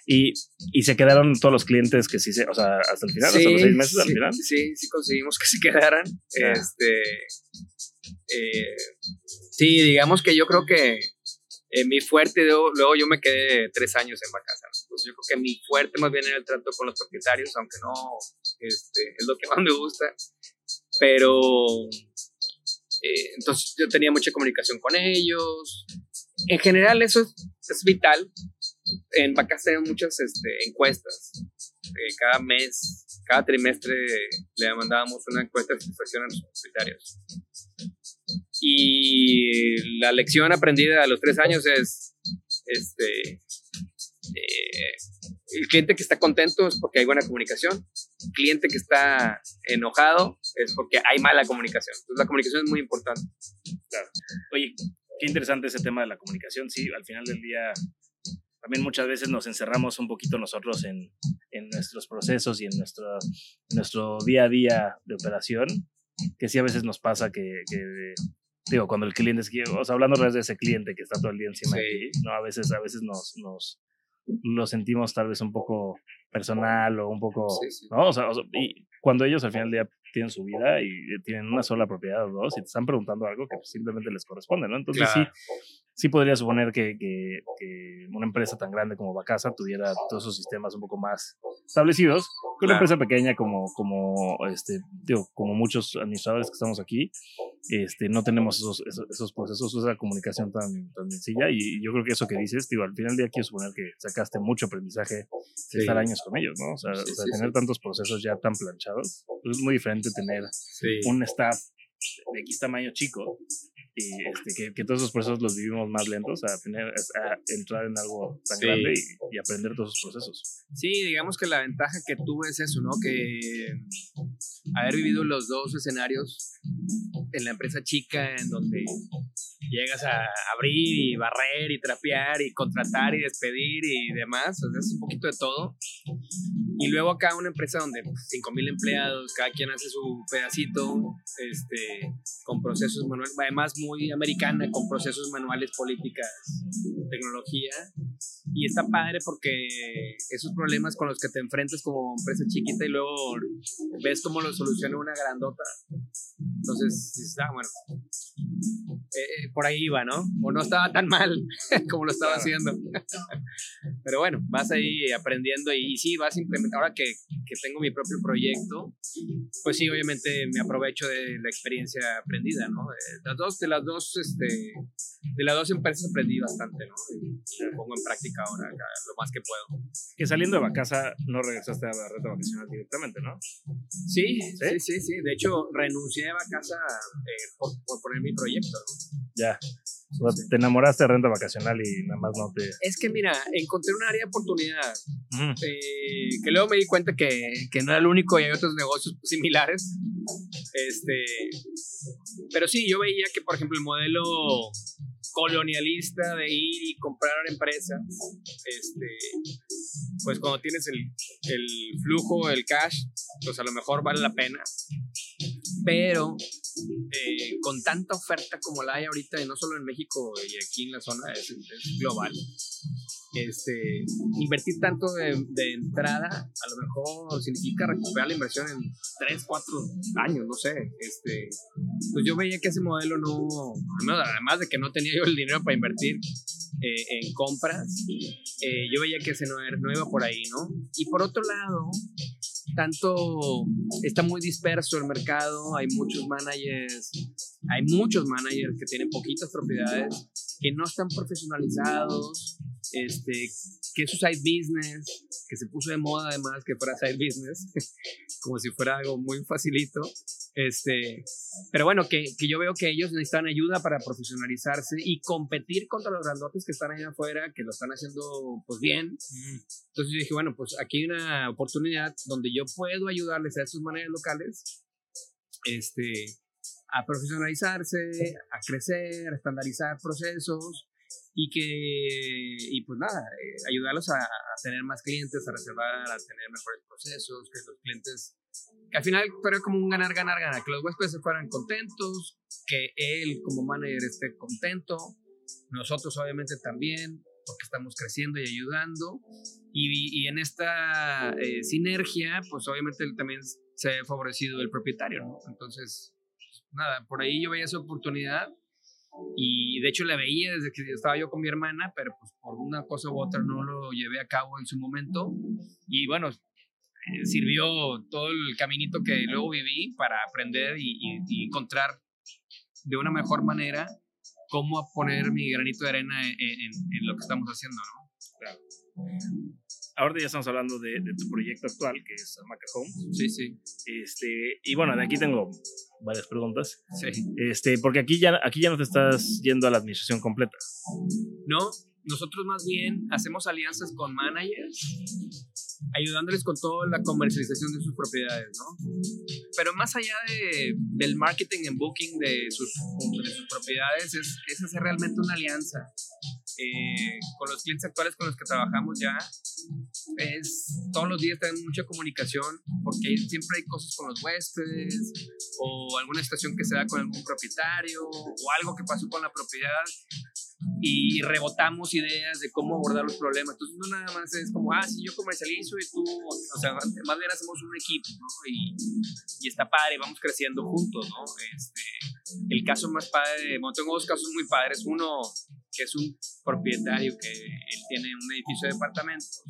Y, y se quedaron todos los clientes que sí se, o sea, hasta el final, hasta los seis meses al final. Sí, sí conseguimos que se quedaran. Este, eh, sí, digamos que yo creo que eh, mi fuerte, luego, yo me quedé tres años en Bacasa. Pues yo creo que mi fuerte más bien era el trato con los propietarios, aunque no este, es lo que más me gusta. Pero eh, entonces yo tenía mucha comunicación con ellos. En general eso es, vital. En Bacasa tenemos muchas este, encuestas. Eh, cada mes, cada trimestre le mandábamos una encuesta de satisfacción a los propietarios. Y la lección aprendida a los tres años es, este, eh, el cliente que está contento es porque hay buena comunicación, el cliente que está enojado es porque hay mala comunicación. Entonces la comunicación es muy importante. Claro. Oye, qué interesante ese tema de la comunicación. Sí, al final del día también muchas veces nos encerramos un poquito nosotros en, en nuestros procesos y en nuestro, nuestro día a día de operación, que sí a veces nos pasa que, que digo, cuando el cliente es, o sea, hablando de ese cliente que está todo el día encima de ti, ¿no? A veces, a veces nos, nos lo sentimos tal vez un poco personal o un poco, ¿no? O sea, y cuando ellos al final del día tienen su vida y tienen una sola propiedad o dos y te están preguntando algo que simplemente les corresponde, ¿no? Entonces sí, sí podría suponer que, que, que, una empresa tan grande como Bacasa tuviera todos esos sistemas un poco más establecidos que una empresa pequeña como, como, este, digo, como muchos administradores que estamos aquí, este, no tenemos esos, esos, procesos, esa comunicación tan, tan sencilla. Y yo creo que eso que dices, digo, al final del día quiero suponer que sacaste mucho aprendizaje de estar años con ellos, ¿no? O sea, tener tantos procesos ya tan planchados, pues es muy diferente tener un staff de X tamaño chico y este, que, que, todos esos procesos los vivimos más lentos a, tener, a entrar en algo tan grande y, aprender todos esos procesos. Sí, digamos que la ventaja que tuve es eso, ¿no? Que haber vivido los dos escenarios en la empresa chica en donde llegas a abrir y barrer y trapear y contratar y despedir y demás, o sea, es un poquito de todo. Y luego acá una empresa donde 5.000 pues, empleados, cada quien hace su pedacito, este, con procesos manuales, además muy americana, con procesos manuales, políticas, tecnología. Y está padre porque esos problemas con los que te enfrentas como empresa chiquita y luego ves cómo lo soluciona una grandota. Entonces, está bueno. Eh, por ahí iba, ¿no? O no estaba tan mal como lo estaba haciendo. Pero bueno, vas ahí aprendiendo y, sí, vas implementando. Ahora que, que, tengo mi propio proyecto, pues sí, obviamente me aprovecho de la experiencia aprendida, ¿no? De las dos, de las dos, este, de las dos empresas aprendí bastante, ¿no? Y, lo pongo en práctica ahora lo más que puedo. Que saliendo de casa no regresaste a la renta vacacional directamente, ¿no? Sí, sí, sí, sí. De hecho, renuncié a casa eh, por, por poner mi proyecto, ¿no? Ya. Te enamoraste de renta vacacional y nada más no te. Es que mira, encontré un área de oportunidad. Eh, que luego me di cuenta que, que, no era el único y hay otros negocios similares. Este. Pero sí, yo veía que, por ejemplo, el modelo colonialista de ir y comprar empresas, este, pues cuando tienes el, el flujo, el cash, pues a lo mejor vale la pena. Pero eh, con tanta oferta como la hay ahorita, y no solo en México y aquí en la zona, es, global. Este, invertir tanto de, de, entrada a lo mejor significa recuperar la inversión en 3, 4 años, no sé. Este, pues yo veía que ese modelo no, además de que no tenía yo el dinero para invertir eh, en compras, eh, yo veía que ese no, era, no iba por ahí, ¿no? Y por otro lado, tanto está muy disperso el mercado, hay muchos managers, hay muchos managers que tienen poquitas propiedades, que no están profesionalizados, este, que es su side business, que se puso de moda además que fuera side business, como si fuera algo muy facilito. Este, pero bueno, que, que, yo veo que ellos necesitan ayuda para profesionalizarse y competir contra los grandotes que están allá afuera, que lo están haciendo pues bien. Entonces yo dije, bueno, pues aquí hay una oportunidad donde yo puedo ayudarles a esos maneras locales este, a profesionalizarse, a crecer, a estandarizar procesos y que, y pues nada, eh, ayudarlos a, tener más clientes, a reservar, a tener mejores procesos, que los clientes, que al final fuera como un ganar, ganar, ganar, que los huéspedes fueran contentos, que él como manager esté contento, nosotros obviamente también, porque estamos creciendo y ayudando, y, y en esta eh, sinergia, pues obviamente también se ha favorecido el propietario, ¿no? Entonces, nada, por ahí yo veía esa oportunidad y de hecho la veía desde que estaba yo con mi hermana, pero pues por una cosa u otra no lo llevé a cabo en su momento. Y bueno, eh, sirvió todo el caminito que luego viví para aprender y, encontrar de una mejor manera cómo poner mi granito de arena en, lo que estamos haciendo, ¿no? Claro ahora ya estamos hablando de, tu proyecto actual, que es Amaca Home. Sí, sí. Este, y bueno, de aquí tengo varias preguntas. Sí. Este, porque aquí ya, aquí ya no te estás yendo a la administración completa. No, nosotros más bien hacemos alianzas con managers, ayudándoles con toda la comercialización de sus propiedades, ¿no? Pero más allá de, del marketing and booking de sus, de sus propiedades, es, es hacer realmente una alianza eh, con los clientes actuales con los que trabajamos ya, es todos los días tener mucha comunicación porque siempre hay cosas con los huéspedes o alguna situación que se da con algún propietario o algo que pasó con la propiedad. Y rebotamos ideas de cómo abordar los problemas. Entonces no nada más es como, ah, si yo comercializo y tú, o sea, más bien hacemos un equipo, ¿no? Y, y está padre, vamos creciendo juntos, ¿no? Este, el caso más padre, bueno, tengo dos casos muy padres. Uno que es un propietario que él tiene un edificio de departamentos.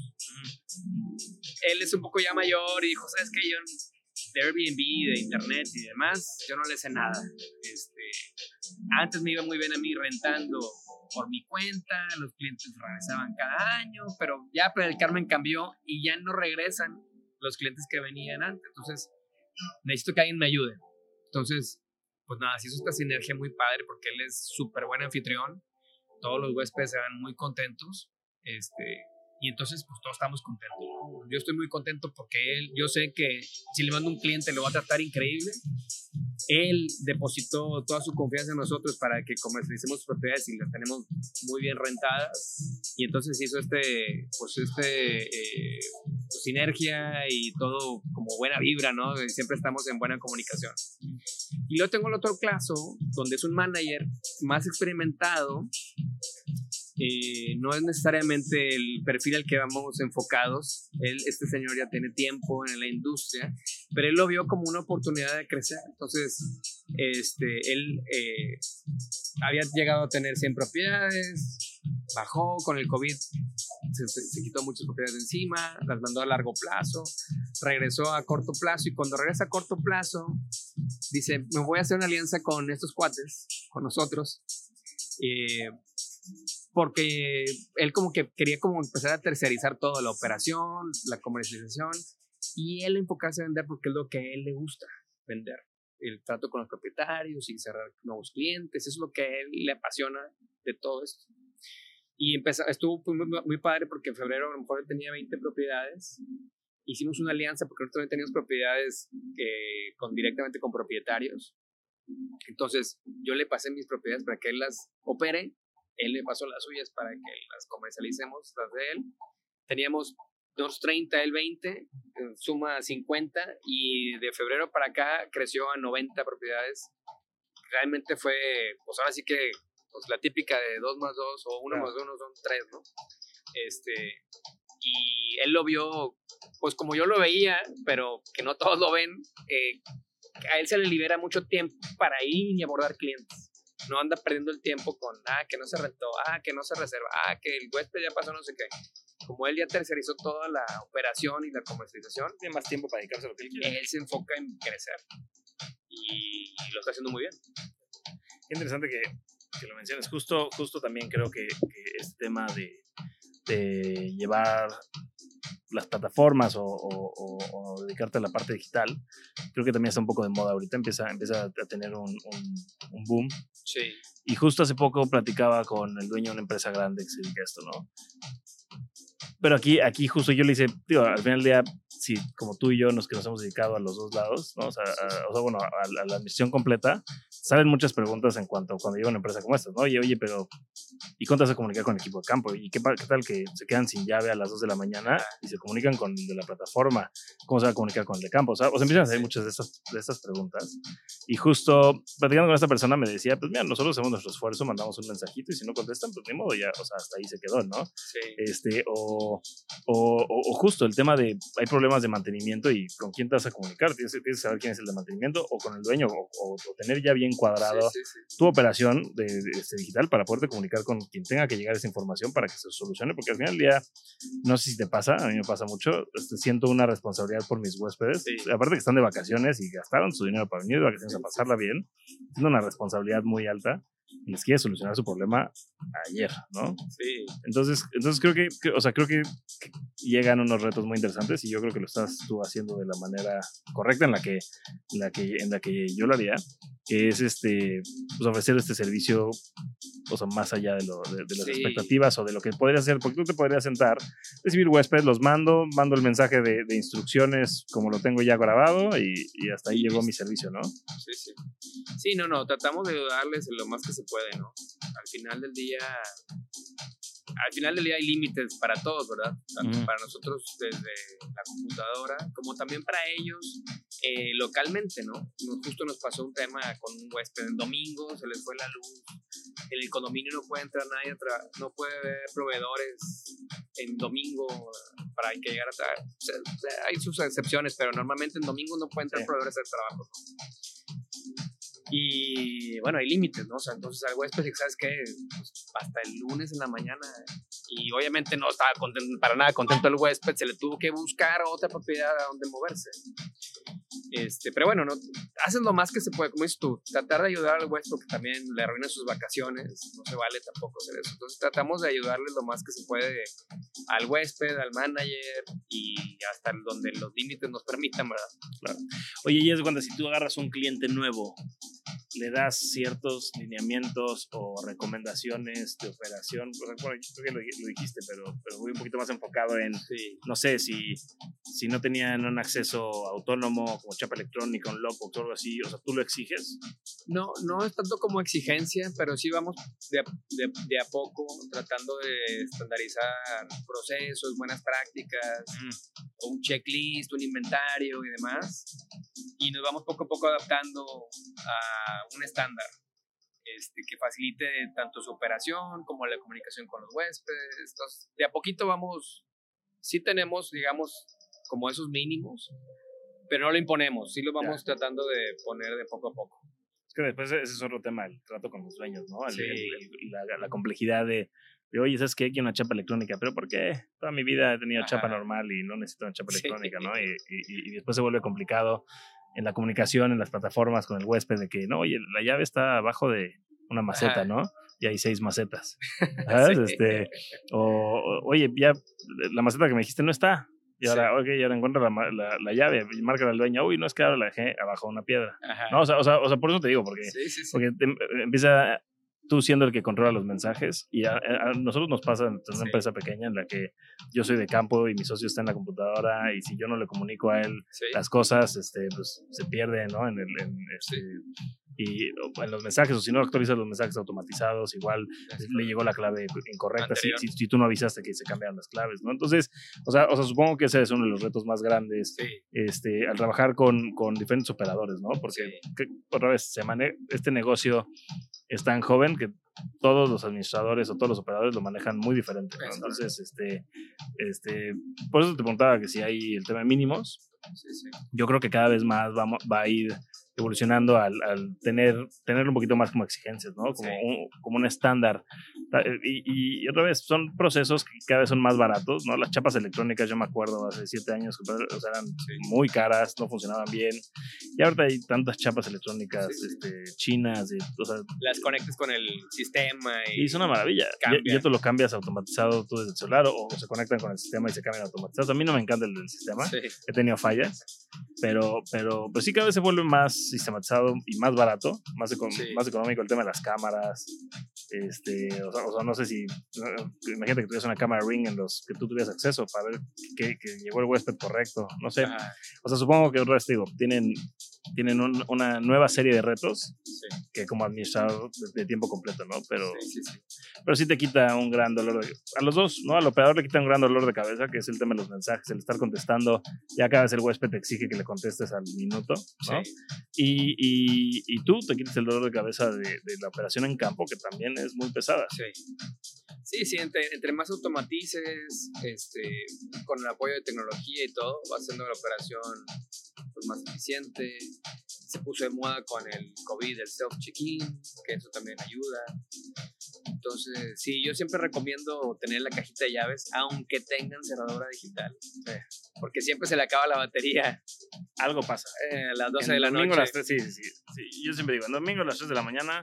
Él es un poco ya mayor y dijo, ¿sabes qué? Yo de Airbnb, de internet y demás, yo no le sé nada. Este, antes me iba muy bien a mí rentando por mi cuenta, los clientes regresaban cada año, pero ya el Carmen cambió y ya no regresan los clientes que venían antes. Entonces, necesito que alguien me ayude. Entonces, pues nada, se hizo esta sinergia muy padre porque él es súper buen anfitrión, todos los huéspedes se van muy contentos, este, y entonces pues todos estamos contentos. Yo estoy muy contento porque él, yo sé que si le mando un cliente lo va a tratar increíble. Él depositó toda su confianza en nosotros para que comercialicemos propiedades y las tenemos muy bien rentadas. Y entonces hizo este, pues este, eh, pues, sinergia y todo como buena vibra, ¿no? Siempre estamos en buena comunicación. Y luego tengo el otro caso donde es un manager más experimentado eh, no es necesariamente el perfil al que vamos enfocados. Él, este señor ya tiene tiempo en la industria, pero él lo vio como una oportunidad de crecer. Entonces, este, él eh, había llegado a tener 100 propiedades, bajó con el COVID, se, quitó muchas propiedades de encima, las mandó a largo plazo, regresó a corto plazo y cuando regresa a corto plazo, dice, me voy a hacer una alianza con estos cuates, con nosotros. Eh, porque él como que quería como empezar a tercerizar toda la operación, la comercialización, y él enfocarse a vender porque es lo que a él le gusta, vender. El trato con los propietarios y cerrar nuevos clientes, es lo que a él le apasiona de todo esto. Y empezó, estuvo muy, muy, padre porque en febrero a lo mejor él tenía 20 propiedades. Hicimos una alianza porque nosotros teníamos propiedades que, con, directamente con propietarios. Entonces yo le pasé mis propiedades para que él las opere él le pasó las suyas para que las comercialicemos las de él. Teníamos 230, el 20, suma 50 y de febrero para acá creció a 90 propiedades. Realmente fue, pues ahora sí que pues, la típica de 2 más 2 o 1 más 1 son 3, ¿no? Este, y él lo vio, pues como yo lo veía, pero que no todos lo ven, eh, a él se le libera mucho tiempo para ir y abordar clientes no anda perdiendo el tiempo con, ah, que no se rentó, ah, que no se reserva, ah, que el huésped ya pasó no sé qué. Como él ya tercerizó toda la operación y la comercialización, tiene más tiempo para dedicarse a lo que él quiere. Él se enfoca en crecer y, lo está haciendo muy bien. Qué interesante que, que, lo menciones. Justo, justo también creo que, que este tema de, de llevar las plataformas o, dedicarte a la parte digital, creo que también está un poco de moda ahorita, empieza, empieza a tener un, un, boom. Sí. Y justo hace poco platicaba con el dueño de una empresa grande que se dedica a esto, ¿no? Pero aquí, aquí justo yo le hice, digo, al final del día, si como tú y yo nos que nos hemos dedicado a los dos lados, ¿no? o, sea, o sea, bueno, a, la misión completa, salen muchas preguntas en cuanto cuando llega una empresa como esta, ¿no? Oye, oye, pero ¿y cuánto vas a comunicar con el equipo de campo? ¿Y qué, qué, tal que se quedan sin llave a las 2 de la mañana y se comunican con el de la plataforma? ¿Cómo se va a comunicar con el de campo? O sea, o sea empiezan a salir muchas de estas, de estas preguntas. Y justo platicando con esta persona me decía, pues mira, nosotros hacemos nuestro esfuerzo, mandamos un mensajito y si no contestan, pues ni modo, ya, o sea, hasta ahí se quedó, ¿no? Sí. Este, o, o, o, justo el tema de, hay problemas de mantenimiento y con quién te vas a comunicar, tienes, tienes que saber quién es el de mantenimiento o con el dueño o, o tener ya bien cuadrado tu operación de, este, digital para poderte comunicar con quien tenga que llegar esa información para que se solucione, porque al final del día, no sé si te pasa, a mí me pasa mucho, este, siento una responsabilidad por mis huéspedes, aparte que están de vacaciones y gastaron su dinero para venir de vacaciones a pasarla bien, tengo una responsabilidad muy alta les quiere solucionar su problema ayer, ¿no? Sí. Entonces, entonces creo que, o sea, creo que, llegan unos retos muy interesantes y yo creo que lo estás tú haciendo de la manera correcta en la que, la que, en la que yo lo haría, que es este, pues ofrecer este servicio, o sea, más allá de, lo, de, las expectativas o de lo que podrías hacer, porque tú te podrías sentar, recibir huéspedes, los mando, mando el mensaje de, de instrucciones como lo tengo ya grabado y, y hasta ahí llegó mi servicio, ¿no? Sí, sí. Sí, no, no, tratamos de darles lo más que se puede, ¿no? Al final del día, al final del día hay límites para todos, ¿verdad? Tanto Ujú. para nosotros desde la computadora, como también para ellos eh, localmente, ¿no? Justo nos pasó un tema con un huésped en domingo, se les fue la luz, en el condominio no puede entrar nadie, no puede haber proveedores en domingo para que llegar a hay sus excepciones, pero normalmente en domingo no pueden entrar Sí. proveedores al trabajo. ¿no? Y bueno, hay límites, ¿no? O sea, entonces al huésped, ¿sabes qué? Pues, hasta el lunes en la mañana. Y obviamente no estaba contento, para nada contento el huésped, se le tuvo que buscar otra propiedad a donde moverse. Este, pero bueno, no, haces lo más que se puede, como dices tú, tratar de ayudar al huésped que también le arruina sus vacaciones, no se vale tampoco hacer eso. Entonces tratamos de ayudarle lo más que se puede al huésped, al manager y hasta donde los límites nos permitan, ¿verdad? Oye, y es cuando si tú agarras un cliente nuevo, le das ciertos lineamientos o recomendaciones de operación. Bueno, yo creo que lo, lo dijiste, pero, pero voy un poquito más enfocado en, Sí. no sé, si, si no tenían un acceso autónomo como chapa electrónica, un lockbox o algo así, o sea, tú lo exiges. No, no es tanto como exigencia, pero sí vamos de a, de, de a poco tratando de estandarizar procesos, buenas prácticas, un checklist, un inventario y demás. Y nos vamos poco a poco adaptando a un estándar este, que facilite tanto su operación como la comunicación con los huéspedes. Entonces, de a poquito vamos, sí tenemos, digamos, como esos mínimos, pero no lo imponemos, sí lo vamos tratando de poner de poco a poco. Es que después ese es otro tema, el trato con los dueños, ¿no? El- Sí. el- el- la, la complejidad de, de, oye, ¿sabes qué? Quiero una chapa electrónica, pero ¿por qué? Toda mi vida he tenido chapa Ajá. normal y no necesito una chapa Sí. electrónica, ¿no? Y, y- y después se vuelve complicado en la comunicación, en las plataformas con el huésped, de que, no, oye, la llave está abajo de una maceta, Ajá. ¿no? Y hay seis macetas. ¿Sabes? Sí. Este, o, oye, ya la maceta que me dijiste no está. Y ahora, Sí. ok, y ahora encuentra la, la, la llave y marca al dueño, uy, no es que ahora la dejé abajo de una piedra. Ajá. No, o sea, o sea, o sea, por eso te digo, porque sí, sí, sí. porque te- empieza tú siendo el que controla los mensajes y a, a nosotros nos pasa en una Sí. empresa pequeña en la que yo soy de campo y mi socio está en la computadora y si yo no le comunico a él Sí. las cosas, este, pues se pierde, ¿no? En el, en, este, y en los mensajes, o si no actualizas los mensajes automatizados, igual le llegó la clave incorrecta, si, si, si tú no avisaste que se cambiaron las claves, ¿no? Entonces, o sea, o sea, supongo que ese es uno de los retos más grandes este, al trabajar con, con diferentes operadores, ¿no? Porque, que- otra vez, se mane este negocio es tan joven que todos los administradores o todos los operadores lo manejan muy diferente. Entonces, este, este, por eso te preguntaba que si hay el tema de mínimos, Sí, sí. yo creo que cada vez más va, va a ir evolucionando al, al tener, tener un poquito más como exigencias, ¿no? Como, Sí. un, como un estándar. Ta- Y, y otra vez, son procesos que cada vez son más baratos, ¿no? Las chapas electrónicas, yo me acuerdo hace siete años o sea, eran muy caras, no funcionaban bien. Y ahorita hay tantas chapas electrónicas Sí, sí. Este, chinas, y, o sea, Las conectas con el sistema y, y es una maravilla. Ya, tú lo cambias automatizado tú desde el celular o, o se conectan con el sistema y se cambian automatizados. A mí no me encanta el del sistema Sí. he tenido fallas, pero, pero, pero sí cada vez se vuelve más sistematizado y más barato, más, eco- Sí. más económico el tema de las cámaras. Este, o, sea, o sea, no sé si, imagínate que tuvieras una cámara Ring en los que tú tuvieras acceso para ver que, que llegó el huésped correcto, no sé. Ajá. O sea, supongo que vez te digo, tienen, tienen un- una nueva serie de retos Sí. que como administrador de, de tiempo completo, ¿no? Pero, sí. pero sí te quita un gran dolor de, a los dos, ¿no? Al operador le quita un gran dolor de cabeza, que es el tema de los mensajes, el estar contestando, ya cada vez el huésped te exige que le contestes al minuto, ¿no? Sí. Y, y, y tú te quitas el dolor de cabeza de, de la operación en campo, que también es muy pesada. Sí. Sí, sí, entre, entre más automatices, este, con el apoyo de tecnología y todo, va haciendo la operación pues, más eficiente. Se puso de moda con el COVID el self-check-in, que eso también ayuda. Entonces, sí, yo siempre recomiendo tener la cajita de llaves, aunque tengan cerradura digital. Porque siempre se le acaba la batería Algo pasa. eh, a las 12 En de la domingo noche. las 3, sí, sí, sí, sí. Yo siempre digo, en domingo a las 3 de la mañana,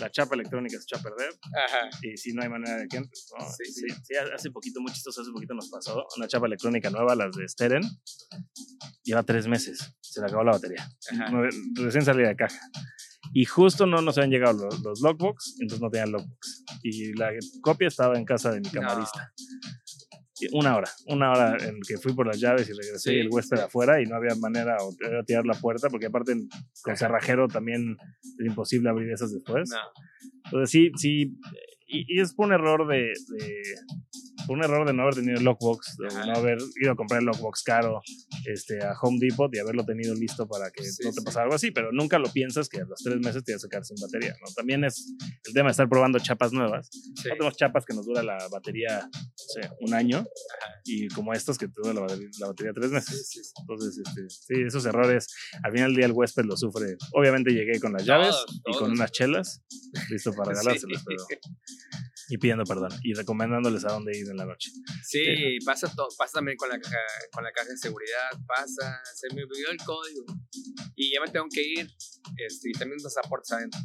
la chapa electrónica se echa a perder. Ajá. Y si no hay manera de que entre, ¿no? Sí, sí, sí, hace poquito, muy chistoso, hace poquito nos pasó. Una chapa electrónica nueva, las de Steren, lleva tres meses. Se le acabó la batería. Ajá. No, recién salida de caja. Y justo no nos habían llegado los, los logbox, entonces no tenían logbox. Y la copia estaba en casa de mi No. camarista. Y Una hora, una hora en que fui por las llaves y regresé Sí, y el huésped afuera y no había manera era tirar la puerta porque aparte con cerrajero también es imposible abrir esas después. No. Entonces sí, sí, y, es por un error de, un error de no haber tenido lockbox, de no haber ido a comprar el lockbox caro este, a Home Depot y haberlo tenido listo para que no te pasara algo así, pero nunca lo piensas que a los tres meses te vas a quedar sin batería, ¿no? También es el tema de estar probando chapas nuevas. No tenemos chapas que nos dura la batería, un año, y como estas que te dura la batería, tres meses. Entonces, este, sí, esos errores, al final del día el huésped lo sufre. Obviamente llegué con las llaves y con unas chelas, listo para regalárselas, pero y pidiendo perdón y recomendándoles a dónde ir en la noche. Sí, pasa todo, pasa también con la caja, con la caja de seguridad, pasa, se me olvidó el código y ya me tengo que ir, este, y también los aportes adentro.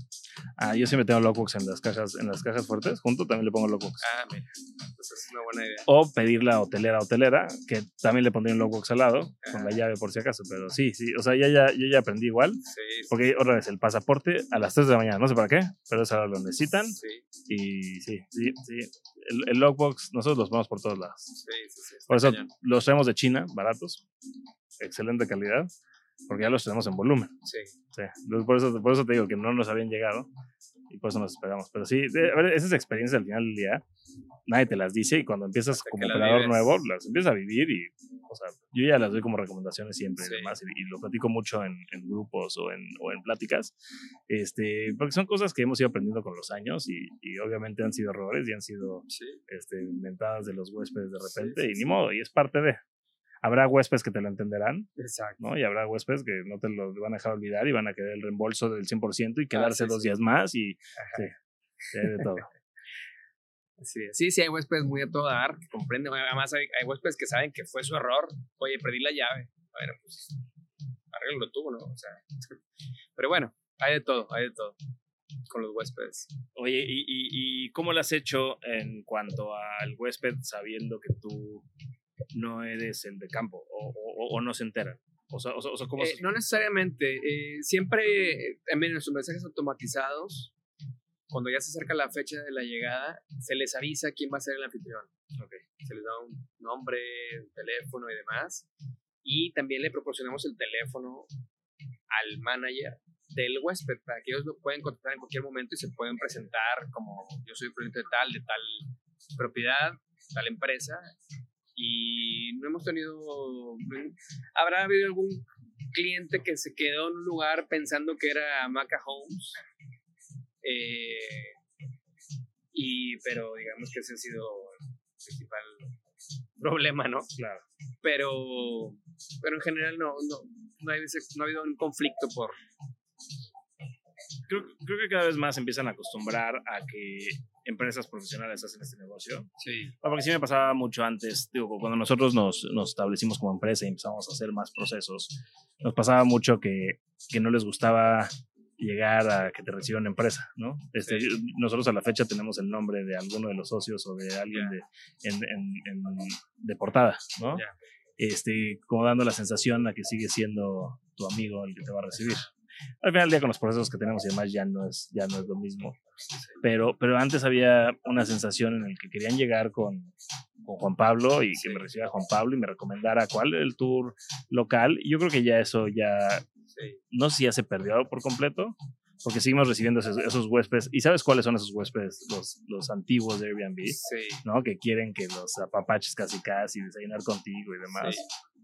Ah, yo siempre tengo lockbox en las cajas, en las cajas fuertes, junto también le pongo lockbox. Ah, mira, entonces es una buena idea. O pedir la hotelera hotelera, que también le pondría un lockbox al lado, con la llave por si acaso, pero sí, sí, o sea, ya, ya, yo ya aprendí igual, sí, porque otra vez, el pasaporte a las 3 de la mañana, no sé para qué, pero es ahora lo necesitan, sí. y sí, sí, sí. El, el, logbox, nosotros los vamos por todos lados. Sí, sí, sí. Por eso los traemos de China, baratos, excelente calidad, porque ya los tenemos en volumen. Sí. sí. por, eso, por eso te digo que no nos habían llegado y por eso nos esperamos. Pero sí, a ver, esa es experiencia al final del día. Nadie te las dice y cuando empiezas como operador nuevo, las empiezas a vivir y, o sea, yo ya las doy como recomendaciones siempre y demás y, lo platico mucho en, en grupos o en, o en, pláticas, este, porque son cosas que hemos ido aprendiendo con los años y, y obviamente han sido errores y han sido este, inventadas de los huéspedes de repente y ni modo, y es parte de habrá huéspedes que te lo entenderán. Exacto. ¿no? Y habrá huéspedes que no te lo van a dejar olvidar y van a querer el reembolso del 100% y quedarse dos días más y sí, de todo. Sí, sí, sí, hay huéspedes muy a todo dar, que comprenden. Además, hay, hay, huéspedes que saben que fue su error. Oye, perdí la llave. Bueno, pues arreglo tú, ¿no? O sea, pero bueno, hay de todo, hay de todo con los huéspedes. Oye, ¿y, y, y cómo lo has hecho en cuanto al huésped sabiendo que tú no eres el de campo o, o, no se enteran. O sea, o sea ¿cómo eh, no necesariamente. Eh, siempre, en nuestros mensajes automatizados, cuando ya se acerca la fecha de la llegada, se les avisa quién va a ser el anfitrión. Okay. Se les da un nombre, un teléfono y demás. Y también le proporcionamos el teléfono al manager del huésped para que ellos lo pueden contactar en cualquier momento y se pueden presentar como yo soy proyecto de tal, de tal propiedad, tal empresa y no hemos tenido, habrá habido algún cliente que se quedó en un lugar pensando que era Maca Homes, eh, y, pero digamos que ese ha sido el principal problema, ¿no? Claro. Pero, pero en general no, no, no, no ha habido un conflicto por, creo, creo, que cada vez más empiezan a acostumbrar a que empresas profesionales hacen este negocio. Sí. Porque sí me pasaba mucho antes, digo, cuando nosotros nos, nos establecimos como empresa y empezamos a hacer más procesos, nos pasaba mucho que, que no les gustaba llegar a que te reciba una empresa, ¿no? Este, Nosotros a la fecha tenemos el nombre de alguno de los socios o de alguien de, en, en, de portada, ¿no? Este, como dando la sensación a que sigue siendo tu amigo el que te va a recibir. Al final del día con los procesos que tenemos y demás ya no es, ya no es lo mismo. Pero, pero antes había una sensación en el que querían llegar con, con Juan Pablo y que me recibiera Juan Pablo y me recomendara cuál era el tour local. Y yo creo que ya eso ya, no sé si ya se perdió por completo, porque seguimos recibiendo esos, huéspedes. ¿Y sabes cuáles son esos huéspedes? Los, los antiguos de Airbnb, ¿no? Que quieren que los apapaches casi casi, desayunar contigo y demás.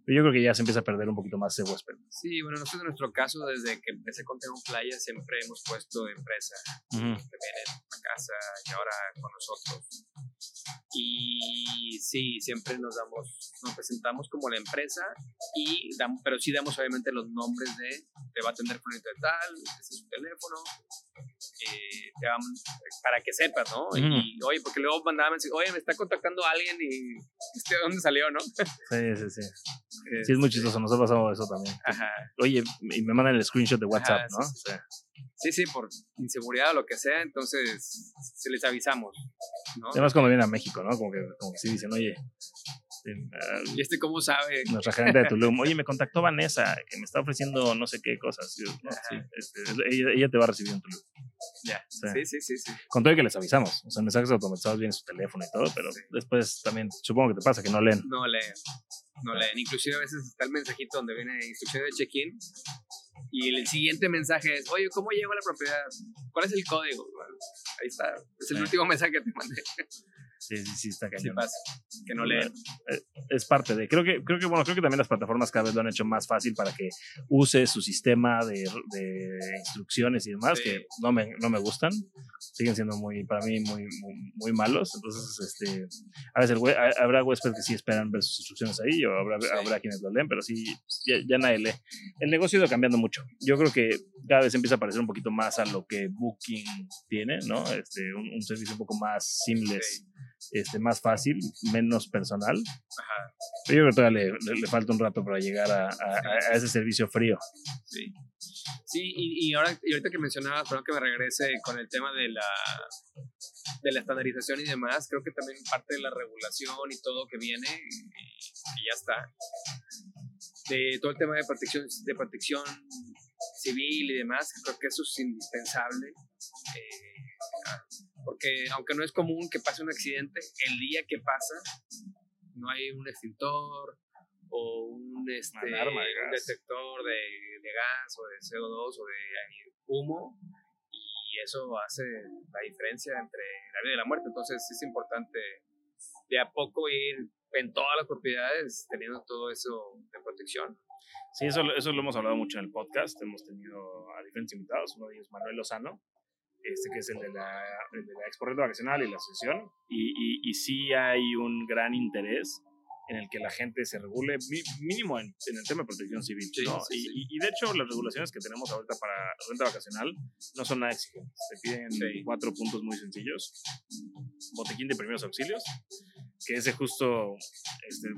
Pero yo creo que ya se empieza a perder un poquito más ese huésped. Sí, bueno, nosotros en nuestro caso, desde que empecé con Tengo Playa, siempre hemos puesto empresa que vienen a casa y ahora con nosotros. Y sí, siempre nos damos, nos presentamos como la empresa, y damos, pero sí damos obviamente los nombres de, te va a atender fulanito de tal, este es su teléfono, eh, te para que sepas, ¿no? Y oye, porque luego mandaban, oye, me está contactando alguien y este, ¿dónde salió, no? sí, sí, sí. Sí, es muy chistoso, nos ha pasado eso también. Ajá. Oye, y me mandan el screenshot de WhatsApp, ¿no? Sí. sí. Por inseguridad o lo que sea, entonces se les avisamos. ¿no? Además, cuando vienen a México, ¿no? Como que, como que sí dicen, oye. ¿Y este cómo sabe? Nuestra gerente de Tulum, oye, me contactó Vanessa, que me está ofreciendo no sé qué cosas. sí, este, ella, te va a recibir en Tulum. Ya, sí. sí, sí, sí, Con todo y que les avisamos. O sea, mensajes automatizados vienen su teléfono y todo, pero después también supongo que te pasa que no leen. No leen no leen. Inclusive a veces está el mensajito donde viene instrucción de check-in y el siguiente mensaje es, oye, ¿cómo llego a la propiedad? ¿Cuál es el código? ahí está. Es el último mensaje que te mandé. Sí, sí, sí, está Sí cañón. pasa, que no leen. Eh, Es parte de. Creo que, creo que, bueno, creo que también las plataformas cada vez lo han hecho más fácil para que use su sistema de, de instrucciones y demás, Sí. que no me, no me gustan. Siguen siendo muy, para mí, muy, muy, muy malos. Entonces, este, a veces el ha- habrá huéspedes que sí esperan ver sus instrucciones ahí, o habrá, Sí. habrá quienes lo leen, pero sí, ya, ya nadie lee. El negocio ha ido cambiando mucho. Yo creo que cada vez empieza a parecer un poquito más a lo que Booking tiene, ¿no? Este, un, un servicio un poco más seamless, este, más fácil, menos personal. Ajá, Pero yo creo que todavía le, le- le falta un rato para llegar a, a- a ese servicio frío. sí. Sí, y, y ahora, y ahorita que mencionabas, perdón que me regrese con el tema de la, de la estandarización y demás, creo que también parte de la regulación y todo que viene, y, y ya está, de todo el tema de protección, de protección civil y demás, creo que eso es indispensable. eh, porque aunque no es común que pase un accidente, el día que pasa, no hay un extintor o un, este, alarma de un detector de, de gas o de CO2 o de humo y eso hace la diferencia entre la vida y la muerte. Entonces es importante de a poco ir en todas las propiedades teniendo todo eso de protección. Sí, eso, eso lo hemos hablado mucho en el podcast. Hemos tenido a diferentes invitados. Uno de ellos, Manuel Lozano, este que es el de la, el de la Expo Red Vacacional y la asociación. Y, y, y sí hay un gran interés en el que la gente se regule, mínimo en, en el tema de protección civil. Sí, ¿no? sí, y, y- de hecho, las regulaciones que tenemos ahorita para renta vacacional no son nada exigentes. Te piden cuatro puntos muy sencillos. Botequín de primeros auxilios, que ese justo, este,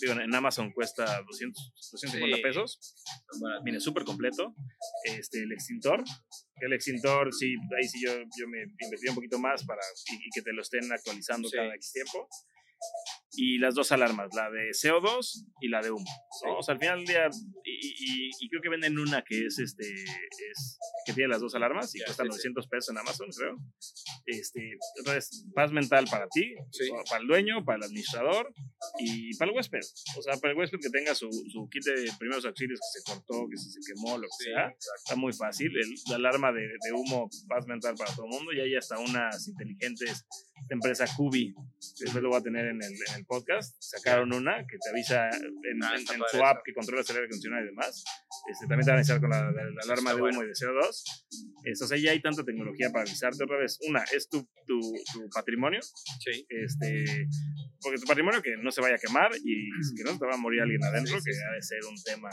digo, en Amazon cuesta 200, 250 Sí. pesos. Viene súper completo. Este, el extintor. El extintor, sí, ahí sí yo, yo me invertí un poquito más para y, y que te lo estén actualizando Sí. cada X tiempo. Y las dos alarmas, la de CO2 y la de humo. ¿no? O sea, al final del día, y, y- y creo que venden una que es este, es, que tiene las dos alarmas y cuesta sí, sí. 900 pesos en Amazon, creo. Este, entonces, paz mental para ti, Sí. para el dueño, para el administrador y para el huésped. O sea, para el huésped que tenga su, su kit de primeros auxilios que se cortó, que se, quemó, lo que sea. Está muy fácil. El- la alarma de, de humo, paz mental para todo el mundo. Y hay hasta unas inteligentes de empresa Cubi, que después lo voy a tener en el, en el podcast. Sacaron una que te avisa en, Ah, en- en su app eso. que controla el aire acondicionado y demás. Este, también te van a avisar con la, la- la alarma de humo y de CO2. Este, o sea, ya hay tanta tecnología para avisarte otra vez. Una, es tu, tu, tu patrimonio. Sí, Este, porque tu patrimonio que no se vaya a quemar y que no te va a morir alguien adentro, Sí, sí, que ha de ser un tema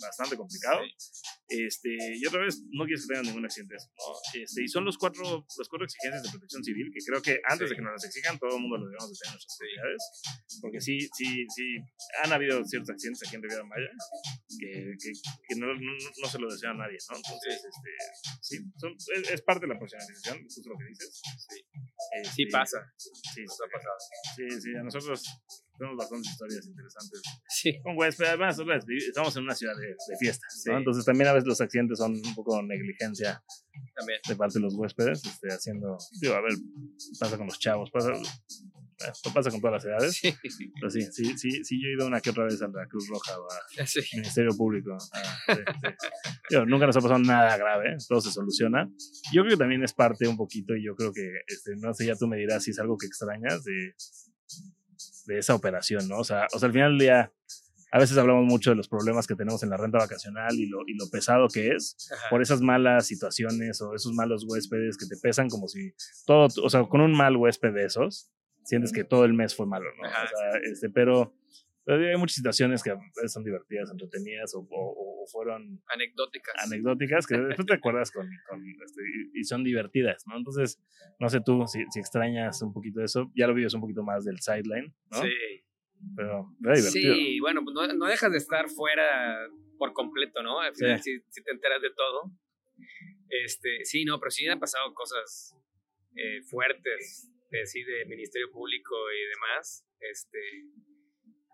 bastante complicado. Este, y otra vez, no quieres que tengan ningún accidente. ¿no? Este, y son los cuatro, los cuatro exigencias de protección civil que creo que antes Sí. de que nos las exijan, todo el mundo lo debemos de tener en nuestras prioridades. Porque sí, sí, sí, han habido ciertos accidentes aquí en Riviera Maya que, que, que no, no, no se lo desea a nadie, ¿no? Entonces, este, sí, son- es, es parte de la profesionalización, justo lo que dices. Sí. Este, sí pasa. Sí, Nos ha pasado. Sí, sí, a nosotros tenemos bastantes historias interesantes. Sí, Con huésped, además, estamos en una ciudad de, de fiesta, ¿no? Sí. Entonces también a veces los accidentes son un poco negligencia también. de parte de los huéspedes, este, haciendo, digo, a ver, pasa con los chavos, pasa, eh, pasa con todas las edades. Sí, Pero sí, sí, sí, sí, yo he ido una que otra vez a la Cruz Roja o a sí. Ministerio Público. Ah, sí, sí. Digo, nunca nos ha pasado nada grave, todo se soluciona. Yo creo que también es parte un poquito, y yo creo que, este, no sé, ya tú me dirás si es algo que extrañas de, de esa operación, ¿no? O sea, o sea, al final del día, a veces hablamos mucho de los problemas que tenemos en la renta vacacional y lo, y lo pesado que es Ajá. por esas malas situaciones o esos malos huéspedes que te pesan como si todo, o sea, con un mal huésped de esos, sientes que todo el mes fue malo, ¿no? Ajá, o sea, este, pero hay muchas situaciones que son divertidas, entretenidas o, o- o fueron Anecdóticas. anecdóticas que después te acuerdas con, con, este, y, son divertidas, ¿no? Entonces, no sé tú si, si extrañas un poquito eso, ya lo vives un poquito más del sideline, ¿no? Sí. Pero era divertido. Sí, bueno, pues no, no dejas de estar fuera por completo, ¿no? Al final sí, sí te enteras de todo. Este, sí, no, pero sí han pasado cosas eh, fuertes, de, sí, de Ministerio Público y demás. Este,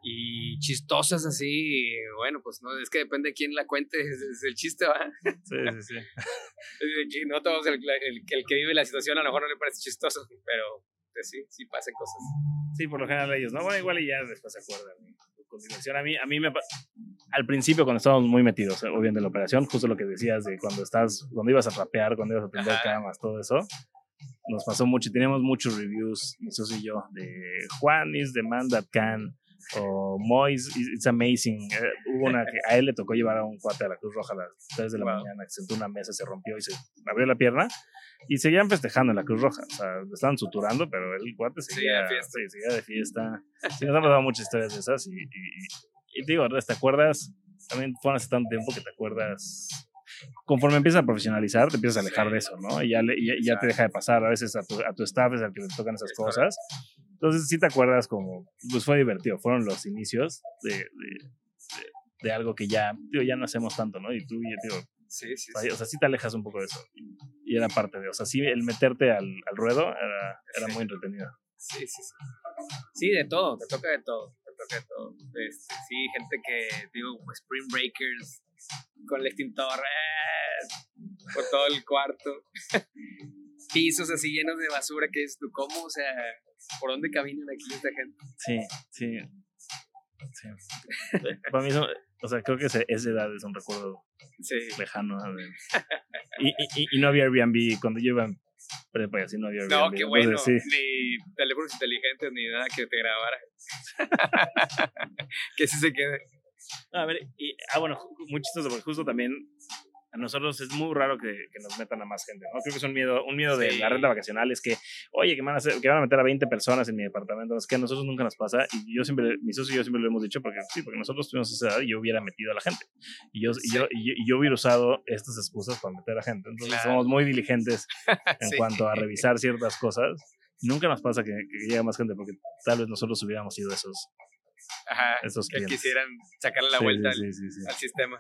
y chistosas así, bueno, pues no, es que depende de quién la cuente, es, es el chiste, ¿va? Sí, sí, sí. Eh, No todos, el, el- el que vive la situación a lo mejor no le parece chistoso, pero pues, sí, sí pasan cosas. Sí, por lo general ellos, ¿no? Bueno, igual y ya después se acuerdan. Con diversión. A mí, a mí me... Al principio, cuando estábamos muy metidos, eh, obviamente, en la operación, justo lo que decías de cuando estás, cuando ibas a rapear, cuando ibas a Ajá. camas, todo eso, nos pasó mucho y teníamos muchos reviews, mi socio y yo, de Juan is the man that can, o Mois, it's amazing. Eh, hubo una que a él le tocó llevar a un cuate a la Cruz Roja a las 3 de la mañana, que sentó una mesa, se rompió y se abrió la pierna. Y seguían festejando en la Cruz Roja. O sea, estaban suturando, pero el cuate seguía, de fiesta. sí, seguía de fiesta. Sí, nos han pasado muchas historias de esas. Y, y, y, digo, ¿te acuerdas? También fue hace tanto tiempo que te acuerdas conforme empiezas a profesionalizar, te empiezas a alejar Sí. de eso, ¿no? Y ya, ya, ya te deja de pasar a veces a tu, a tu staff, es al que le tocan esas Es cosas. Entonces sí te acuerdas como, pues fue divertido, fueron los inicios de, de, de- de algo que ya, digo, ya no hacemos tanto, ¿no? Y tú, y yo digo, Sí, sí, o sí. sea, o sea, sí te alejas un poco de eso. Y, y era parte de, o sea, sí, el meterte al, al ruedo era, era muy entretenido. Sí, sí, sí. Sí, de todo, te toca de todo, te toca de todo. Este, sí, gente que, digo, Spring Breakers, con el extintor, ¡eh! por todo el cuarto. Pisos así llenos de basura, que es tú, ¿cómo? O sea, ¿por dónde caminan aquí esta gente? Sí, sí. sí. Para mí, eso, o sea, creo que ese- esa edad es un recuerdo Sí, lejano. ¿no? Y, y, y no había Airbnb cuando yo iba en prepa así no había Airbnb. no, qué bueno, Entonces, sí. ni teléfonos inteligentes, ni nada que te grabara. que sí se quede. A ver, y, ah, bueno, muy chistoso, porque justo también a nosotros es muy raro que, que nos metan a más gente, ¿no? Creo que es un miedo, un miedo de la renta vacacional, es que, oye, que van, a hacer, que van a meter a 20 personas en mi departamento, es que a nosotros nunca nos pasa, y yo siempre, mi socio y yo siempre lo hemos dicho, porque sí, porque nosotros tuvimos esa edad y yo hubiera metido a la gente, y yo, y yo, y yo, y yo hubiera usado estas excusas para meter a gente, entonces Claro. somos muy diligentes en Sí. cuanto a revisar ciertas cosas. Nunca nos pasa que, que llegue más gente porque tal vez nosotros hubiéramos sido esos, Ajá, esos que clientes. quisieran sacarle la Sí, vuelta sí, al, sí, sí, sí. al sistema.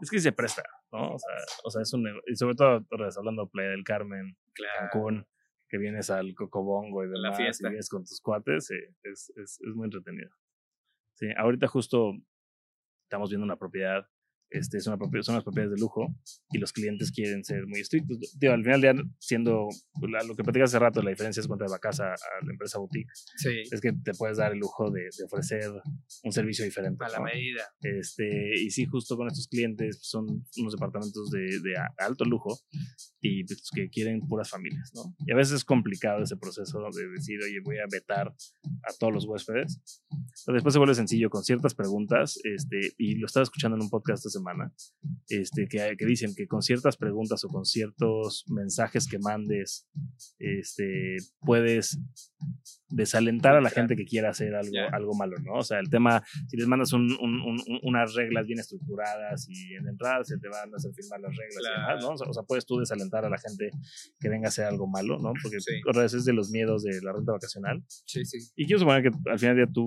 Es que se presta, ¿no? O sea, o sea es un nego- Y sobre todo, hablando de Playa del Carmen, Claro. Cancún, que vienes al Cocobongo y La demás, fiesta. y vienes con tus cuates, sí, es, es, es muy entretenido. Sí, ahorita justo estamos viendo una propiedad, este, propiedad, son unas propiedades de lujo y los clientes quieren ser muy estrictos. Digo, al final día, siendo la- lo que platicas hace rato, la diferencia es cuando de la casa a la empresa boutique, Sí, es que te puedes dar el lujo de, de ofrecer un servicio diferente. a la ¿no? medida. Este, y sí, justo con estos clientes pues, son unos departamentos de, de alto lujo y pues, que quieren puras familias, ¿no? Y a veces es complicado ese proceso de decir, oye, voy a vetar a todos los huéspedes. Pero después se vuelve sencillo con ciertas preguntas, este, y lo estaba escuchando en un podcast esta semana, este, que, que dicen que con ciertas preguntas o con ciertos mensajes que mandes, este, puedes desalentar a la gente que quiera hacer algo, algo malo, ¿no? O sea, el tema, si les mandas un- un- un- un- unas reglas bien estructuradas y en la entrada se te van a hacer firmar las reglas y demás, ¿no? O sea, o sea, puedes tú desalentar a la gente que venga a hacer algo malo, ¿no? Porque Sí. otra vez es de los miedos de la renta vacacional. Sí, sí. Y quiero suponer que al final del día tú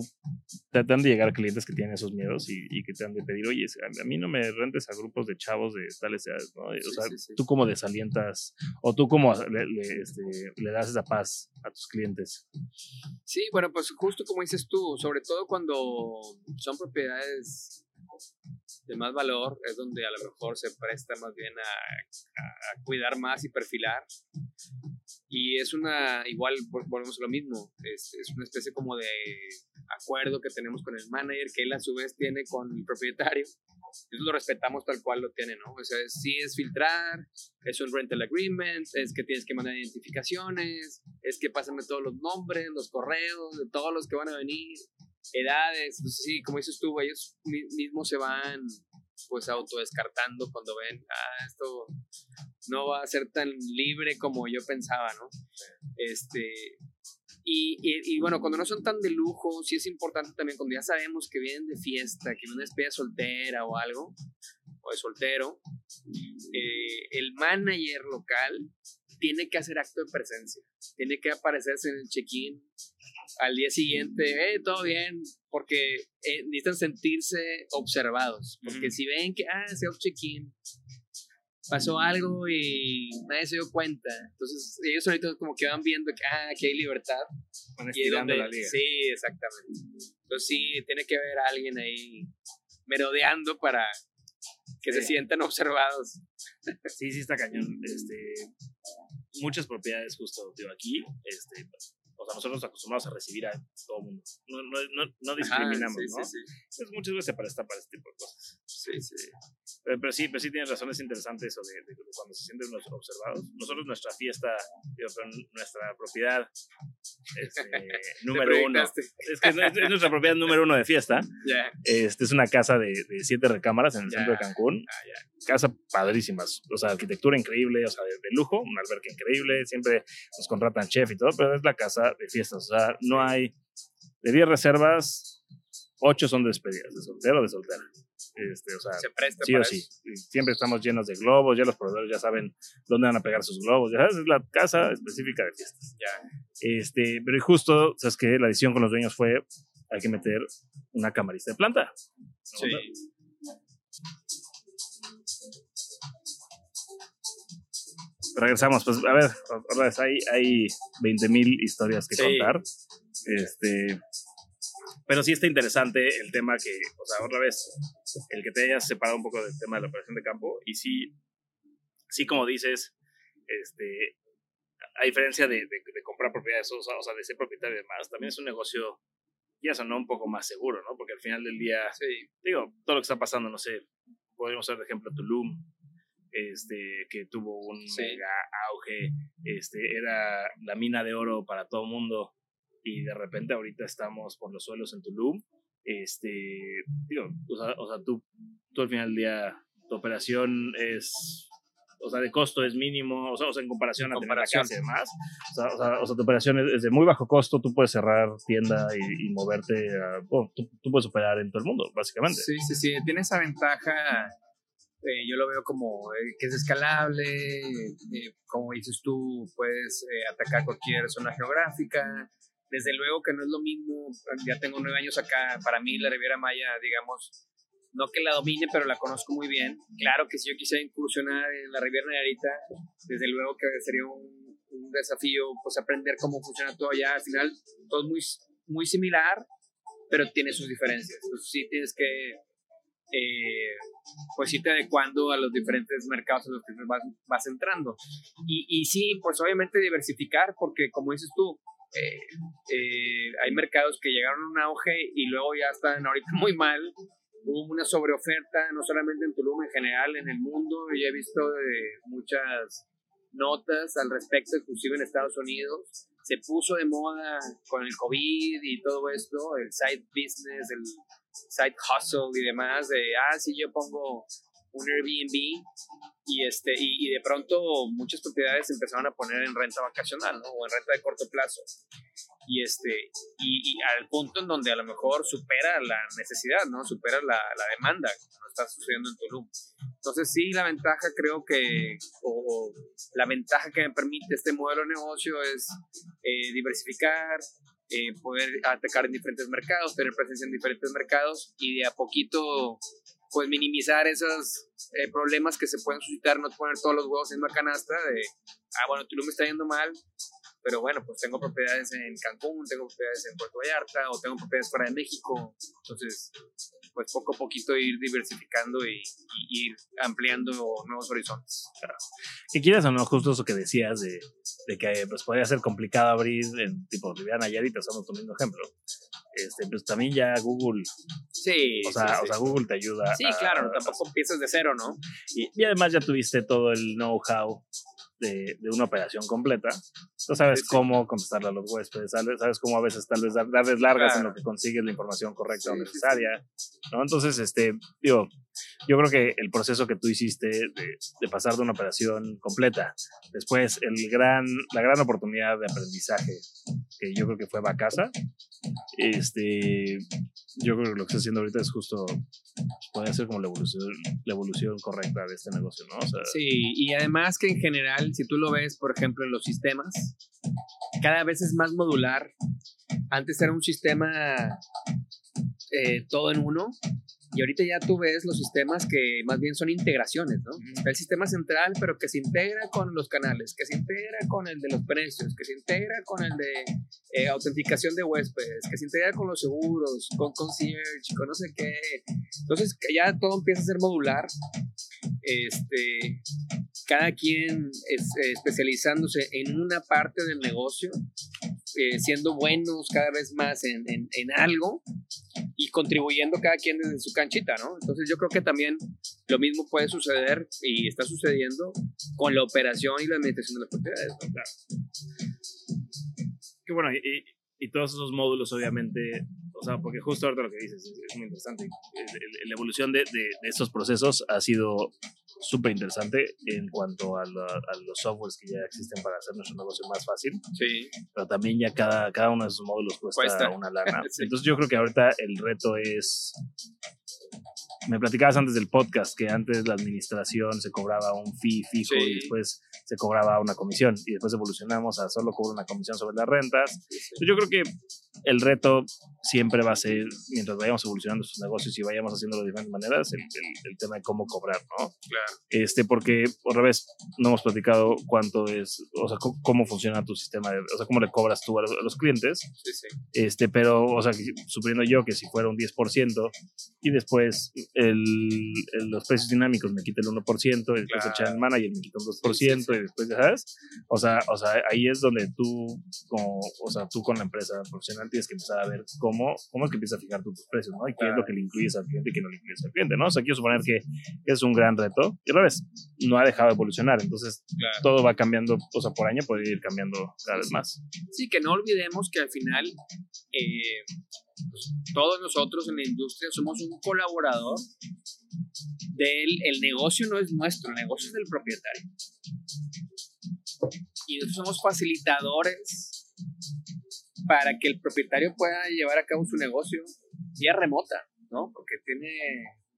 han de llegar clientes que tienen esos miedos y, y que te han de pedir, oye, a, mí no me rentes a grupos de chavos de tales edades, ¿no? O Sí, sea, sí, tú cómo desalientas o tú le, le, este, le das esa paz a tus clientes. Sí, bueno, pues justo como dices tú, sobre todo cuando son propiedades de más valor, es donde a lo mejor se presta más bien a, cuidar más y perfilar. Y es una, igual vol- volvemos a lo mismo, es, es una especie como de acuerdo que tenemos con el manager, que él a su vez tiene con el propietario. Entonces lo respetamos tal cual lo tiene, ¿no? O sea, sí es filtrar, es un rental agreement, es que tienes que mandar identificaciones, es que pásame todos los nombres, los correos de todos los que van a venir, edades. Entonces, sí, como dices tú, ellos mi- mismos se van pues autodescartando cuando ven, ah, esto no va a ser tan libre como yo pensaba, ¿no? Este, y, y, y bueno, cuando no son tan de lujo, sí es importante también cuando ya sabemos que vienen de fiesta, que vienen una despedida soltera o algo, o de soltero, eh, el manager local tiene que hacer acto de presencia, tiene que aparecerse en el check-in al día siguiente, eh, todo bien, porque eh, necesitan sentirse observados, porque Ujú. si ven que, ah, se check-in, pasó algo y nadie se dio cuenta, entonces ellos ahorita como que van viendo que, ah, que hay libertad, Van y es donde- la liga. Sí, exactamente. Entonces sí, tiene que haber alguien ahí merodeando para que se sientan observados. Sí, sí está cañón. Este, muchas propiedades justo, digo, aquí, este, o sea, nosotros acostumbrados a recibir a todo el mundo. No, no, no, no discriminamos, Ajá, sí, ¿no? sí, sí. Pues muchas veces se presta para este tipo de cosas. Sí, sí. Pero, pero sí, pero sí tienes razón, es interesante eso de, de cuando se sienten los observados. Nosotros, nuestra fiesta, nuestra propiedad este, número uno. Es que es, es, nuestra propiedad número uno de fiesta. Ya. Este, es una casa de, de siete recámaras en el Ya. centro de Cancún. Casa padrísimas. O sea, arquitectura increíble, o sea, de, de lujo, una alberca increíble. Siempre nos contratan chef y todo, pero es la casa de fiestas. O sea, no hay. De 10 reservas, 8 son despedidas, de soltero o de soltera. Este, o sea, Se presta sí o para sí. eso. Siempre estamos llenos de globos, ya los proveedores ya saben dónde van a pegar sus globos. Ya sabes, es la casa específica de fiestas. Ya. Este, pero justo, sabes que la decisión con los dueños fue hay que meter una camarista de planta. ¿no? Sí. Regresamos, pues a ver, otra vez, hay, hay 20 mil historias que Sí. contar. Este, pero sí está interesante el tema que, o sea, otra vez, el que te hayas separado un poco del tema de la operación de campo y sí, sí como dices, este, a diferencia de, de- de comprar propiedades, o sea, o sea, de ser propietario y demás, también es un negocio, ya sonó un poco más seguro, ¿no? Porque al final del día, Sí. digo, todo lo que está pasando, no sé, podríamos ser de ejemplo Tulum, este, que tuvo un Sí. mega auge, este, era la mina de oro para todo el mundo, y de repente ahorita estamos por los suelos en Tulum, este, digo, o sea, o sea tú, tú al final del día, tu operación es, o sea, de costo es mínimo, o sea, o sea en comparación a tener la Comparación. casa y demás, o sea, o sea, o sea, tu operación es, es de muy bajo costo, tú puedes cerrar tienda y, y moverte, a, bueno, tú, tú puedes operar en todo el mundo, básicamente. Sí, sí, sí. Tiene esa ventaja. eh, yo lo veo como eh, que es escalable. eh, como dices tú, puedes eh, atacar cualquier zona geográfica. Desde luego que no es lo mismo. Ya tengo nueve años acá. Para mí, la Riviera Maya, digamos, no que la domine, pero la conozco muy bien. Claro que si yo quisiera incursionar en la Riviera Nayarit, desde luego que sería un, desafío pues aprender cómo funciona todo allá. Al final, todo es muy, muy similar, pero tiene sus diferencias. Entonces, sí tienes que eh, pues irte adecuando a los diferentes mercados en los que vas, vas entrando. Y, y sí, pues obviamente diversificar, porque como dices tú, eh, eh, hay mercados que llegaron a un auge y luego ya están ahorita muy mal. Hubo una sobreoferta, no solamente en Tulum, en general, en el mundo. Yo he visto eh, muchas notas al respecto, inclusive en Estados Unidos. Se puso de moda con el COVID y todo esto, el side business, el side hustle y demás, de, ah, sí, yo pongo un Airbnb y, este, y, y de pronto muchas propiedades se empezaron a poner en renta vacacional, ¿no? O en renta de corto plazo. Y, este, y, y al punto en donde a lo mejor supera la necesidad, ¿no? Supera la, la demanda, como está sucediendo en Tulum. Entonces sí, la ventaja creo que, o, o la ventaja que me permite este modelo de negocio es eh, diversificar, eh, poder atacar en diferentes mercados, tener presencia en diferentes mercados y de a poquito pues minimizar esos eh, problemas que se pueden suscitar, no poner todos los huevos en una canasta de, ah, bueno, Tulum está yendo mal, pero bueno, pues tengo propiedades en Cancún, tengo propiedades en Puerto Vallarta o tengo propiedades fuera de México, entonces pues poco a poquito ir diversificando y, y ir ampliando nuevos horizontes. Que quieras o no, justo eso que decías de, que pues, podría ser complicado abrir en tipo Riviera Nayarit, tu mismo ejemplo. Este, pues también ya Google, Sí, o sea, sí, o sí. sea Google te ayuda. Sí, a- claro, tampoco empiezas de cero, ¿no? Y, y además ya tuviste todo el know-how de, de una operación completa. Tú sabes Sí, cómo contestarle a los huéspedes, sabes, sabes cómo a veces tal vez dar- darles largas en Claro. lo que consigues la información correcta o necesaria. ¿no? Entonces, este, digo, yo creo que el proceso que tú hiciste de, de pasar de una operación completa, después el gran, la gran oportunidad de aprendizaje que yo creo que fue Bacasa, este, yo creo que lo que estás haciendo ahorita es justo, puede ser como la evolución, la evolución correcta de este negocio, ¿no? O sea, Sí, y además que en general, si tú lo ves, por ejemplo, en los sistemas, cada vez es más modular. Antes era un sistema eh, todo en uno, y ahorita ya tú ves los sistemas que más bien son integraciones, ¿no? Está el sistema central, pero que se integra con los canales, que se integra con el de los precios, que se integra con el de eh, autenticación de huéspedes, que se integra con los seguros, con concierge, con no sé qué. Entonces, que ya todo empieza a ser modular. Este, cada quien es, eh, especializándose en una parte del negocio eh, siendo buenos cada vez más en, en, en, algo y contribuyendo cada quien desde su canchita, ¿no? Entonces yo creo que también lo mismo puede suceder y está sucediendo con la operación y la administración de las propiedades, ¿no? Claro. Qué bueno, y, y todos esos módulos, obviamente, o sea, porque justo ahorita lo que dices es, muy interesante. La evolución de, de, de estos procesos ha sido súper interesante en cuanto a, la, a, los softwares que ya existen para hacer nuestro negocio más fácil. Sí. Pero también ya cada, cada uno de esos módulos cuesta, cuesta. una lana. sí. Entonces yo creo que ahorita el reto es me platicabas antes del podcast que antes la administración se cobraba un fee fijo sí. y después se cobraba una comisión y después evolucionamos a solo cobrar una comisión sobre las rentas. Yo creo que el reto siempre va a ser, mientras vayamos evolucionando sus negocios y vayamos haciendo de diferentes maneras, el, el, el, tema de cómo cobrar, ¿no? Claro. Este, porque, por revés, no hemos platicado cuánto es, o sea, cómo funciona tu sistema, de, o sea, cómo le cobras tú a los, a los clientes. Sí, sí. Este, pero, o sea, suponiendo yo que si fuera un 10% y después el, el, los precios dinámicos me quita el 1%, y después claro. el channel manager me quita un 2%, sí, sí, y después, ¿sabes? O sea, o sea, ahí es donde tú, como, o sea, tú con la empresa profesional tienes que empezar a ver cómo, cómo es que empiezas a fijar tus precios, ¿no? Y qué claro. es lo que le incluyes al cliente y qué no le incluyes al cliente, ¿no? O sea, quiero suponer que, es un gran reto. Y otra vez, no ha dejado de evolucionar, entonces claro. todo va cambiando, o sea, por año puede ir cambiando cada vez más. Sí, que no olvidemos que al final eh, pues, todos nosotros en la industria somos un colaborador del el negocio no es nuestro, el negocio es del propietario. Y nosotros somos facilitadores para que el propietario pueda llevar a cabo su negocio vía remota, ¿no? Porque tiene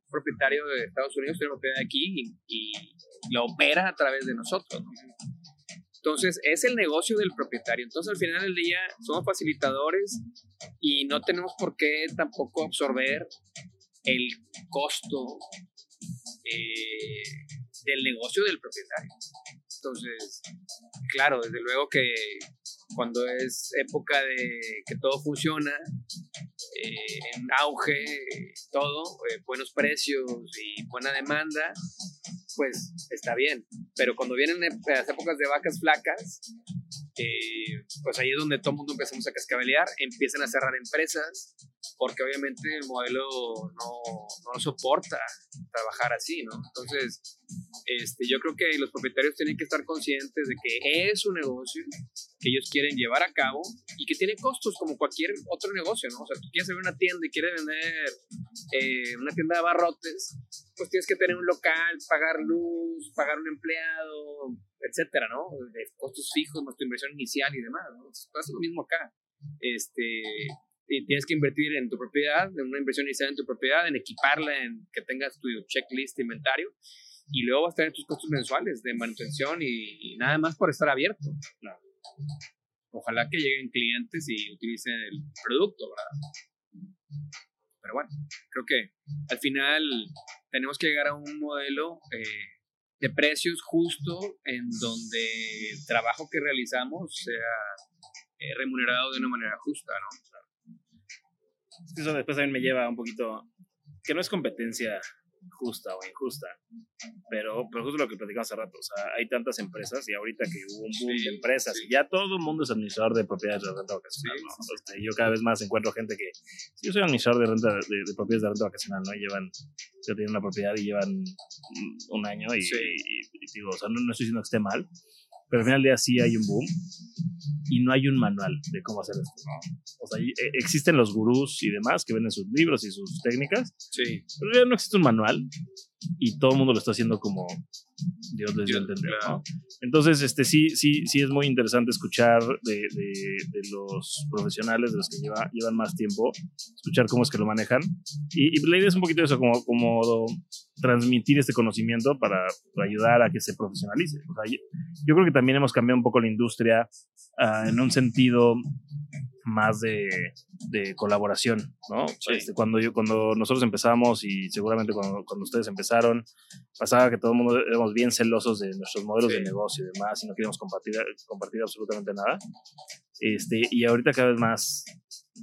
propietario de Estados Unidos, tiene propiedad aquí y, y lo opera a través de nosotros, ¿no? Entonces, es el negocio del propietario. Entonces, al final del día, somos facilitadores y no tenemos por qué tampoco absorber el costo eh, del negocio del propietario. Entonces, claro, desde luego que cuando es época de que todo funciona, eh, en auge, todo, eh, buenos precios y buena demanda, pues está bien. Pero cuando vienen las épocas de vacas flacas, eh, pues ahí es donde todo el mundo empezamos a cascabelear, empiezan a cerrar empresas, porque obviamente el modelo no, no soporta trabajar así, ¿no? Entonces, este, yo creo que los propietarios tienen que estar conscientes de que es un negocio que ellos quieren llevar a cabo y que tiene costos como cualquier otro negocio, ¿no? O sea, tú quieres abrir una tienda y quieres vender eh, una tienda de barrotes, pues tienes que tener un local, pagar luz, pagar un empleado, etcétera, ¿no? De costos fijos, más tu inversión inicial y demás, ¿no? Pasa lo mismo acá. Este, y tienes que invertir en tu propiedad, en una inversión inicial en tu propiedad, en equiparla, en que tengas tu checklist, inventario, y luego vas a tener tus costos mensuales de manutención y, y nada más por estar abierto. Claro. Ojalá que lleguen clientes y utilicen el producto, ¿verdad? Pero bueno, creo que al final tenemos que llegar a un modelo eh, de precios justo en donde el trabajo que realizamos sea eh, remunerado de una manera justa, ¿no? Eso después también me lleva un poquito, que no es competencia justa o injusta. Pero, pero justo lo que platicamos hace rato, o sea, hay tantas empresas y ahorita que hubo un boom sí, de empresas sí. y ya todo el mundo es administrador de propiedades de renta vacacional, sí, ¿no? Este, yo cada vez más encuentro gente que, yo soy administrador de renta, de, de propiedades de renta vacacional, ¿no? Y llevan, yo tengo una propiedad y llevan un año y, y, y digo, o sea, no, no estoy diciendo que esté mal, pero al final del día sí hay un boom y no hay un manual de cómo hacer esto. ¿no? O sea, eh, existen los gurús y demás que venden sus libros y sus técnicas, sí. pero ya no existe un manual y todo el mundo lo está haciendo como Dios les dio a entender. ¿no? Entonces, este, sí, sí, sí es muy interesante escuchar de, de, de los profesionales, de los que lleva, llevan más tiempo, escuchar cómo es que lo manejan. Y, y la idea es un poquito eso, como, como transmitir este conocimiento para, para, ayudar a que se profesionalice. O sea, yo, yo, creo que también hemos cambiado un poco la industria uh, en un sentido más de, de colaboración, ¿no? Sí. Este, cuando, yo, cuando nosotros empezamos y seguramente cuando, cuando ustedes empezaron, pasaba que todo el mundo éramos bien celosos de nuestros modelos sí. de negocio y demás y no queríamos compartir, compartir absolutamente nada. Este, y ahorita cada vez más,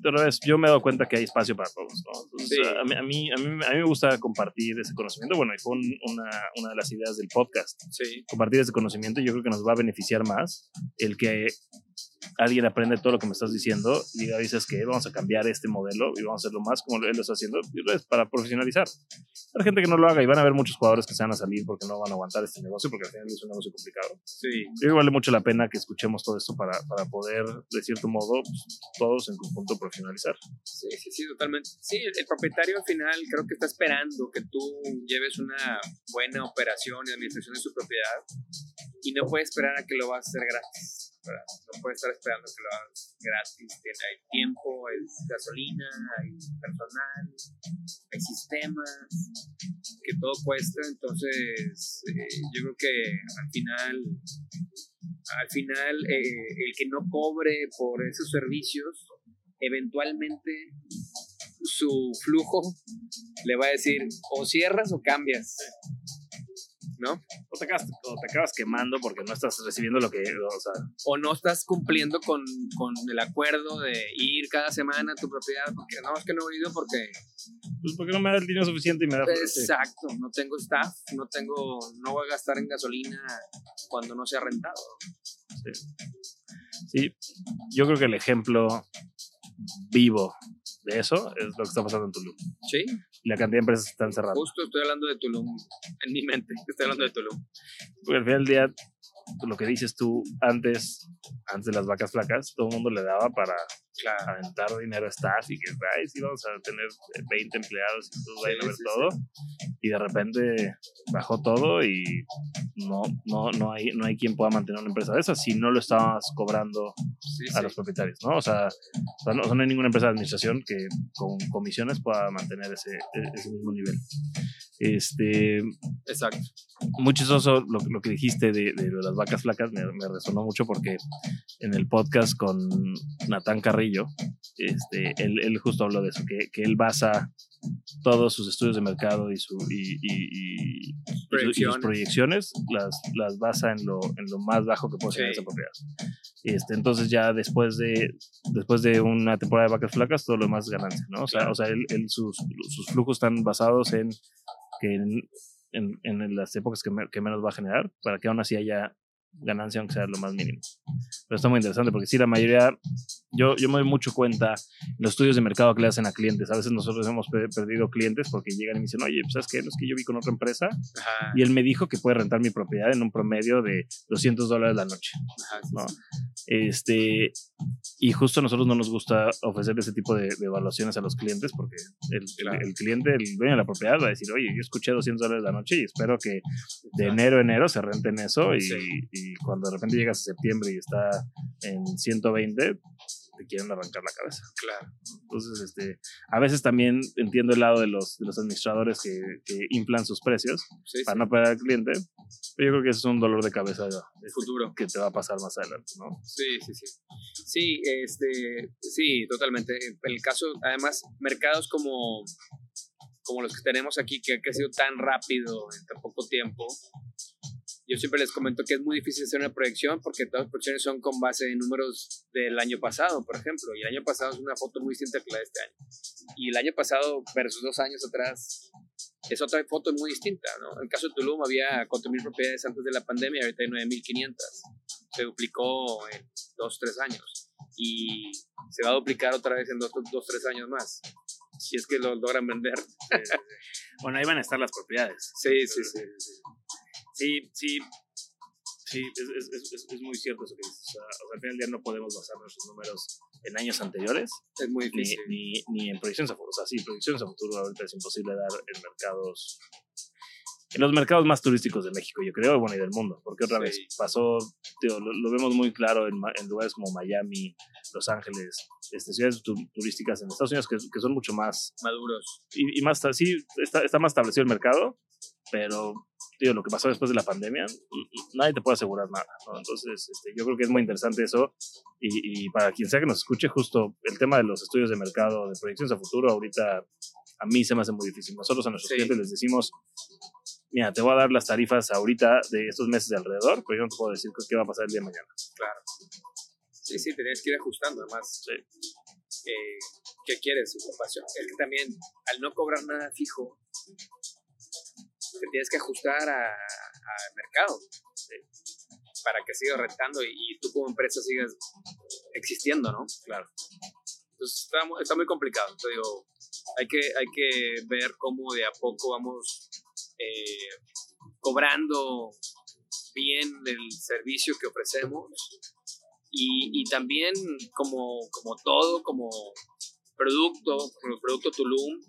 otra vez, yo me he dado cuenta que hay espacio para todos, ¿no? Entonces, Sí. a, mí, a, mí, a, mí, a mí me gusta compartir ese conocimiento, bueno, y fue un, una, una de las ideas del podcast, Sí. compartir ese conocimiento, yo creo que nos va a beneficiar más el que alguien aprende todo lo que me estás diciendo y dices que vamos a cambiar este modelo y vamos a hacerlo más como él lo está haciendo, es para profesionalizar. Hay gente que no lo haga y van a haber muchos jugadores que se van a salir porque no van a aguantar este negocio porque al final es un negocio complicado. Sí. Yo creo que vale mucho la pena que escuchemos todo esto para, para poder, de cierto modo, pues, todos en conjunto profesionalizar. Sí, sí, sí, totalmente. Sí, el, el propietario al final creo que está esperando que tú lleves una buena operación y administración de su propiedad y no puede esperar a que lo vas a hacer gratis. No puede estar esperando que lo hagas gratis. Hay tiempo, hay gasolina, hay personal, hay sistemas, que todo cuesta. Entonces, eh, yo creo que al final, al final, eh, el que no cobre por esos servicios, eventualmente su flujo le va a decir o cierras o cambias. ¿No? O te, acabas, o te acabas quemando porque no estás recibiendo lo que, o sea, O no estás cumpliendo con, con el acuerdo de ir cada semana a tu propiedad, porque no, es que no he ido porque pues porque no me da el dinero suficiente y me da... Exacto, no tengo staff, no tengo, no voy a gastar en gasolina cuando no sea rentado. Sí. Sí, yo creo que el ejemplo vivo de eso es lo que está pasando en Tulum. Sí, La cantidad de empresas que están cerrando. justo estoy hablando de Tulum, en mi mente, estoy hablando de Tulum. Porque al final del día, lo que dices tú, antes, antes de las vacas flacas, todo el mundo le daba para Claro. aventar dinero a staff y que, ay, sí, vamos a tener 20 empleados y todos vayan a Sí, ver sí, todo. Y de repente bajó todo y no, no, no, hay, no hay quien pueda mantener una empresa de esas si no lo estabas cobrando Sí, a sí. los propietarios, ¿no? O sea, o sea, no, no hay ninguna empresa de administración que con comisiones pueda mantener ese, e- ese mismo nivel. Este, Exacto. muy chistoso lo, lo que dijiste de, de las vacas flacas, me, me resonó mucho porque en el podcast con Natán Carrillo, este, él, él justo habló de eso, que, que él basa todos sus estudios de mercado y, su, y, y- y- y su- y sus Proyecciones. proyecciones las, las basa en lo, en lo más bajo que puede ser Sí. esa propiedad. Este, entonces ya después de, después de una temporada de vacas flacas, todo lo demás es ganancia, ¿no? O sea, Claro. o sea él- él- sus, sus flujos están basados en que en, en, en las épocas que, me- que menos va a generar, para que aún así haya ganancia, aunque sea lo más mínimo. Pero está muy interesante porque sí, la mayoría, yo, yo me doy mucho cuenta en los estudios de mercado que le hacen a clientes. A veces nosotros hemos pe- perdido clientes porque llegan y me dicen, oye, pues, ¿sabes qué? No es que yo vi con otra empresa Ajá. y él me dijo que puede rentar mi propiedad en un promedio de 200 dólares la noche. Ajá, sí, ¿no? sí. Este, y justo a nosotros no nos gusta ofrecer ese tipo de, de evaluaciones a los clientes porque el, el- Claro. el cliente, el dueño de la propiedad va a decir, oye, yo escuché 200 dólares la noche y espero que de enero a enero se renten eso y cuando de repente llegas a septiembre y está en 120, te quieren arrancar la cabeza. Claro. Entonces, este, a veces también entiendo el lado de los, de los administradores que, que inflan sus precios Sí, para sí. no perder al cliente, pero yo creo que eso es un dolor de cabeza este, Futuro. que te va a pasar más adelante, ¿no? Sí, sí, sí. Sí, este, sí, totalmente. En el caso, además, mercados como, como los que tenemos aquí, que ha crecido tan rápido en tan poco tiempo, yo siempre les comento que es muy difícil hacer una proyección porque todas las proyecciones son con base en números del año pasado, por ejemplo, y el año pasado es una foto muy distinta que la de este año. Y el año pasado versus dos años atrás es otra foto muy distinta, ¿no? En el caso de Tulum había 4.000 propiedades antes de la pandemia, ahorita hay 9.500 se duplicó en dos, tres años. Y se va a duplicar otra vez en dos, dos tres años más. Si es que lo logran vender. Bueno, ahí van a estar las propiedades. Sí, sí, sí. Sí, sí. Sí, es, es, es, es- muy cierto eso que dices. O sea, al final del día no podemos basar nuestros números en años anteriores, Es muy ni, difícil. ni, ni en proyecciones a futuro. O sea, sí, proyecciones a futuro ahorita es imposible dar en mercados. En los mercados más turísticos de México, yo creo, y bueno, y del mundo. Porque otra Sí. vez pasó, tío, lo, lo vemos muy claro en, en lugares como Miami, Los Ángeles, este, ciudades tu- turísticas en Estados Unidos que, que son mucho más Maduros. y, y más, sí, está, está más establecido el mercado, pero digo, lo que pasó después de la pandemia, nadie te puede asegurar nada, ¿no? Entonces, este, yo creo que es muy interesante eso, y, y para quien sea que nos escuche, justo el tema de los estudios de mercado, de proyecciones a futuro, ahorita a mí se me hace muy difícil. Nosotros a nuestros Sí. clientes les decimos, mira, te voy a dar las tarifas ahorita de estos meses de alrededor, pero yo no te puedo decir qué va a pasar el día de mañana. Claro. Sí, sí, tenías que ir ajustando. Además, Sí. eh, ¿qué quieres? Ocupación. Es que también, al no cobrar nada fijo, te tienes que ajustar al mercado. sí, Para que sigas rentando y, y tú como empresa sigas existiendo, ¿no? Claro. Entonces está, está muy complicado. Digo, hay que, hay que ver cómo de a poco vamos eh, cobrando bien el servicio que ofrecemos y, y también como, como todo, como producto, como el producto Tulum,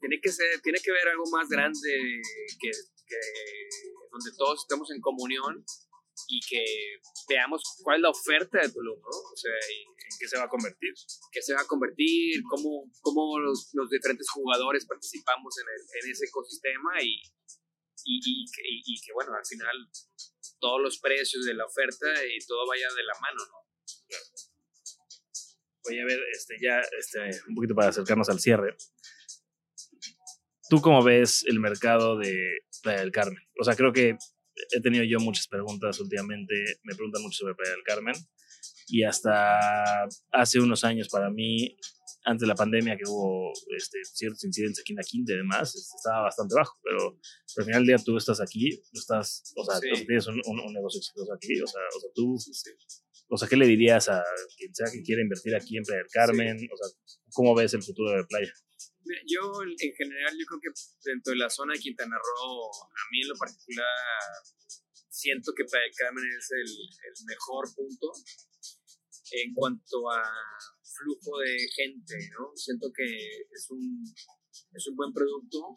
tiene que ser, tiene que ver algo más grande que, que donde todos estemos en comunión y que veamos cuál es la oferta de Tulum, ¿no? O sea, ¿En qué se va a convertir? qué se va a convertir, cómo, cómo los, los diferentes jugadores participamos en, el- en ese ecosistema y, y, y que, y que, bueno, al final todos los precios de la oferta y todo vaya de la mano, ¿no? Oye, a ver, este, ya, este, un poquito para acercarnos al cierre. ¿Tú cómo ves el mercado de Playa del Carmen? O sea, creo que he tenido yo muchas preguntas últimamente, me preguntan mucho sobre Playa del Carmen, y hasta hace unos años para mí, antes de la pandemia que hubo este, ciertos incidentes aquí en la quinta y demás, este, estaba bastante bajo, pero, pero al final del día tú estás aquí, tú estás, o sea, Sí. tú tienes un, un- un negocio exitoso aquí, o sea, o sea tú, o sea, ¿qué le dirías a quien sea que quiera invertir aquí en Playa del Carmen? O sea, ¿cómo ves el futuro de Playa? Yo, en en general, yo creo que dentro de la zona de Quintana Roo, a mí en lo particular, siento que Carmen es el, el mejor punto en cuanto a flujo de gente, ¿no? Siento que es un, es un buen producto,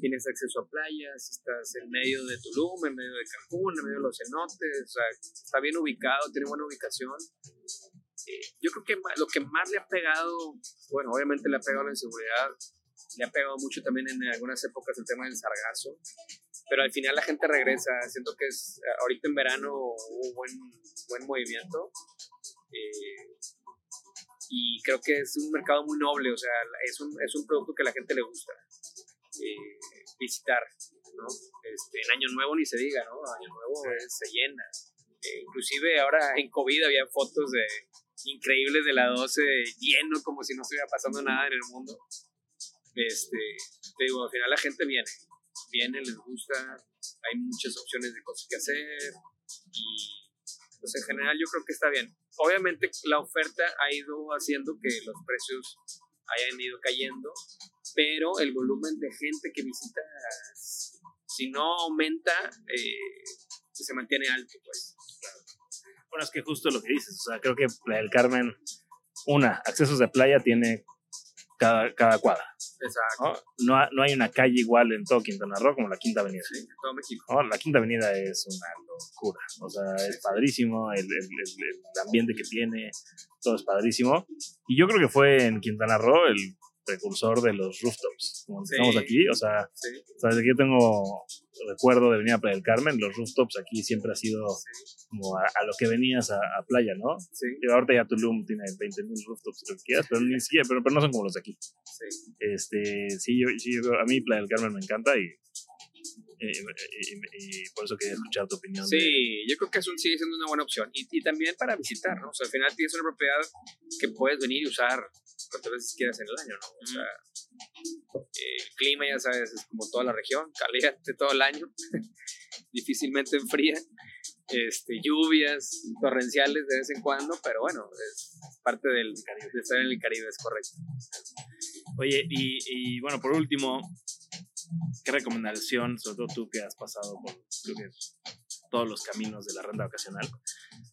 tienes acceso a playas, estás en medio de Tulum, en medio de Cancún, en medio de los cenotes, o sea, está bien ubicado, tiene buena ubicación. Yo creo que lo que más le ha pegado, bueno, obviamente le ha pegado la inseguridad, le ha pegado mucho también en algunas épocas el tema del sargazo, pero al final la gente regresa, siento que es, ahorita en verano hubo buen, buen movimiento, eh, y creo que es un mercado muy noble, o sea, es un, es un producto que a la gente le gusta eh, visitar, ¿no? Este, en Año Nuevo ni se diga, ¿no? Año Nuevo se llena. Eh, inclusive ahora en COVID había fotos de increíbles de la 12 lleno como si no estuviera pasando nada en el mundo. Este, te digo, al final la gente viene, viene, les gusta, hay muchas opciones de cosas que hacer y pues en general yo creo que está bien. Obviamente la oferta ha ido haciendo que los precios hayan ido cayendo, pero el volumen de gente que visita, si no aumenta, eh, se mantiene alto, pues. Bueno, es que justo lo que dices, o sea, creo que Playa del Carmen, una, accesos de playa tiene cada, cada cuadra, Exacto. ¿no? No, no hay una calle igual en todo Quintana Roo como la Quinta Avenida. Sí, en todo México. ¿no? La Quinta Avenida es una locura, o sea, es padrísimo, el, el- el- el ambiente que tiene, todo es padrísimo. Y yo creo que fue en Quintana Roo el precursor de los rooftops, como Sí. estamos aquí, o sea, Sí, desde que yo tengo recuerdo de venir a Playa del Carmen, los rooftops aquí siempre ha sido como a, a lo que venías a, a playa, ¿no? sí, Y ahorita ya Tulum tiene 20.000 rooftops, lo que quieras, pero ni siquiera, pero, pero no son como los de aquí. sí. Este, sí, yo, sí, yo- a mí Playa del Carmen me encanta y, y, y- y por eso quería escuchar tu opinión. de- Sí, yo creo que es un, sigue siendo una buena opción. Y, y también para visitar, ¿no? O sea, al final tienes una propiedad que puedes venir y usar cuantas veces quieras en el año, ¿no? O sea, eh, el clima, ya sabes, es como toda la región, caliente todo el año, difícilmente enfría, este, lluvias torrenciales de vez en cuando, pero bueno, es parte del Caribe, de estar en el Caribe, es correcto. Oye, y, y bueno, por último, ¿qué recomendación, sobre todo tú que has pasado por creo que todos los caminos de la renta vacacional,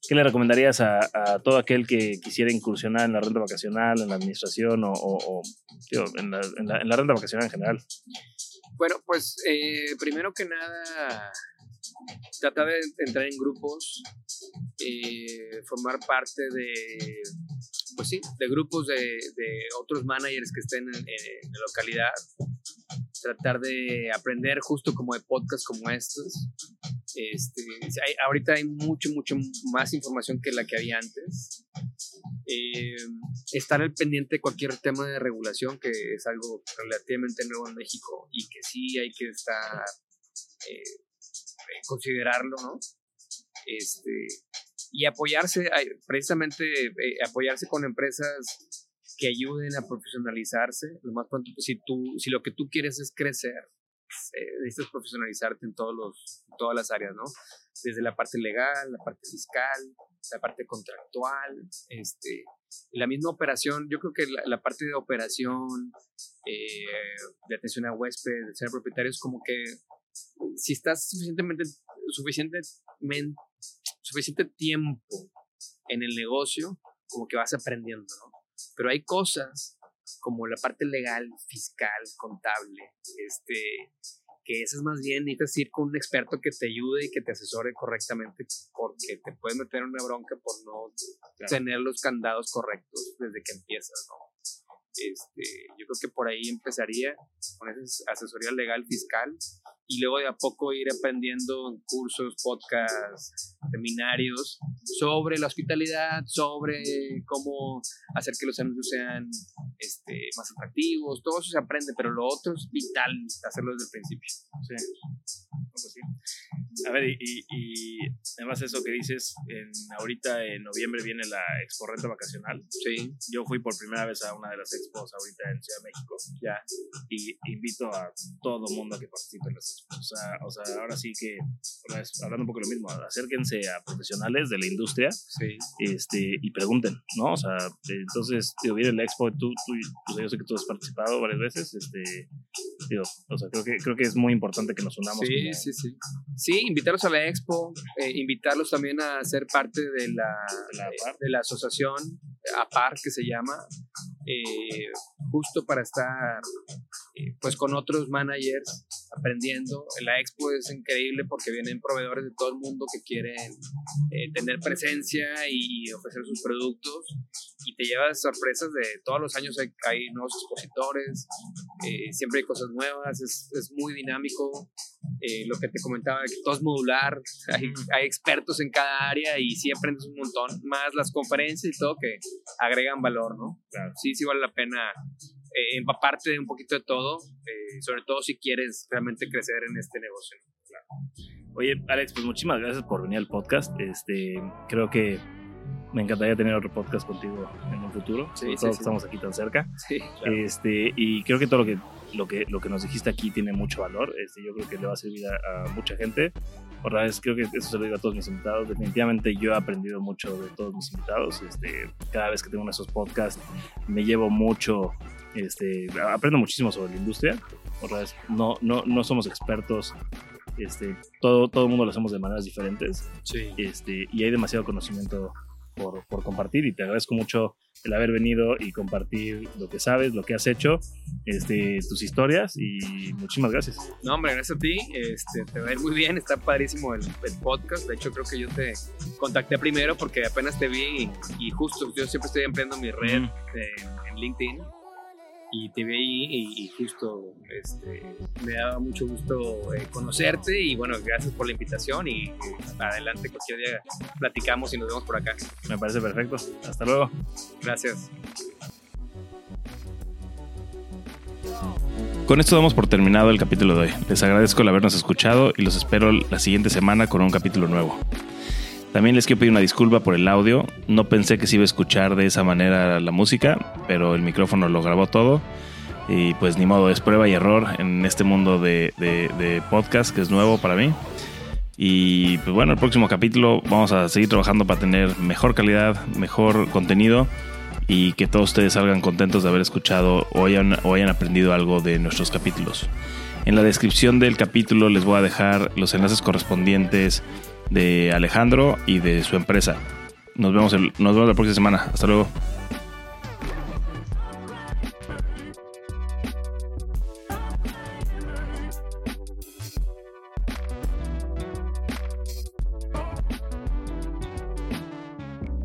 qué le recomendarías a, a todo aquel que quisiera incursionar en la renta vacacional, en la administración o, o- o, digo, en, la, en la- en la renta vacacional en general? Bueno, pues eh, primero que nada, tratar de entrar en grupos, eh, formar parte de, pues sí, de grupos de, de otros managers que estén en, en la localidad, tratar de aprender justo como de podcasts como estos. Este, ahorita hay mucho, mucho más información que la que había antes. Eh, estar al pendiente de cualquier tema de regulación, que es algo relativamente nuevo en México y que sí hay que estar, eh, considerarlo, ¿no? Este, y apoyarse, precisamente eh, apoyarse con empresas que ayuden a profesionalizarse lo más pronto. Si, tú, si lo que tú quieres es crecer, eh, necesitas profesionalizarte en todos los, todas las áreas, ¿no? Desde la parte legal, la parte fiscal, la parte contractual, este, la misma operación, yo creo que la, parte de operación, eh, de atención a huéspedes, de ser propietario, es como que si estás suficientemente, suficientemente, suficiente tiempo en el negocio, como que vas aprendiendo, ¿no? Pero hay cosas como la parte legal, fiscal, contable, este, que esas más bien necesitas ir con un experto que te ayude y que te asesore correctamente porque te puedes meter en una bronca por no tener los candados correctos desde que empiezas, ¿no? Este, yo creo que por ahí empezaría con esa asesoría legal fiscal y luego de a poco ir aprendiendo en cursos, podcasts, seminarios sobre la hospitalidad, sobre cómo hacer que los anuncios sean este, más atractivos, todo eso se aprende, pero lo otro es vital hacerlo desde el principio. Sí. A ver, y, y, además eso que dices, en, ahorita en noviembre viene la Expo Renta Vacacional. Sí. Yo fui por primera vez a una de las expos ahorita en Ciudad de México. Ya. Y invito a todo mundo a que participe en las O sea, o sea ahora sí que, hablando un poco de lo mismo, acérquense a profesionales de la industria sí. este, y pregunten, ¿no? O sea, entonces, digo, viene la expo, tú, tú, pues yo sé que tú has participado varias veces, este, digo, o sea, creo que, creo que es muy importante que nos unamos. Sí, sí, sí. Sí, invitarlos a la expo, eh, invitarlos también a ser parte de la, de la, asociación APAR que se llama, eh, justo para estar eh, pues con otros managers aprendiendo. La expo es increíble porque vienen proveedores de todo el mundo que quieren tener presencia y ofrecer sus productos y te llevas sorpresas de todos los años hay, hay nuevos expositores, siempre hay cosas nuevas, es, es muy dinámico. Eh, lo que te comentaba, que todo es modular, hay, hay, expertos en cada área y sí aprendes un montón, más las conferencias y todo que agregan valor, ¿no? Claro. Sí, sí vale la pena eh, empaparte un poquito de todo, eh, sobre todo si quieres realmente crecer en este negocio. Claro. Oye, Alex, pues muchísimas gracias por venir al podcast. Este, creo que me encantaría tener otro podcast contigo en un futuro. Sí, todos estamos aquí tan cerca. Sí, este, y creo que todo lo que lo que, lo que nos dijiste aquí tiene mucho valor. Este, yo creo que le va a servir a, mucha gente. Otra vez, creo que eso se lo digo a todos mis invitados. Definitivamente yo he aprendido mucho de todos mis invitados. Este, cada vez que tengo uno de esos podcasts me llevo mucho, este, aprendo muchísimo sobre la industria. Otra vez, no, no, no somos expertos. Este, todo, todo el mundo lo hacemos de maneras diferentes. Sí. Este, y hay demasiado conocimiento por, por, compartir y te agradezco mucho el haber venido y compartir lo que sabes, lo que has hecho, este, tus historias y muchísimas gracias. No, hombre, gracias a ti. Este, te va a ir muy bien, está padrísimo el, podcast. De hecho, creo que yo te contacté primero porque apenas te vi y, justo yo siempre estoy empleando mi red en LinkedIn y te vi ahí y, justo este, me daba mucho gusto eh, conocerte y bueno, gracias por la invitación y adelante cualquier día platicamos y nos vemos por acá. Me parece perfecto. Hasta luego. Gracias. Con esto damos por terminado el capítulo de hoy. Les agradezco el habernos escuchado y los espero la siguiente semana con un capítulo nuevo. También les quiero pedir una disculpa por el audio. No pensé que se iba a escuchar de esa manera la música, pero el micrófono lo grabó todo. Y pues ni modo, es prueba y error en este mundo de, podcast que es nuevo para mí. Y pues bueno, el próximo capítulo vamos a seguir trabajando para tener mejor calidad, mejor contenido y que todos ustedes salgan contentos de haber escuchado o hayan, o hayan aprendido algo de nuestros capítulos. En la descripción del capítulo les voy a dejar los enlaces correspondientes de Alejandro y de su empresa. Nos vemos, el, nos vemos la próxima semana. Hasta luego.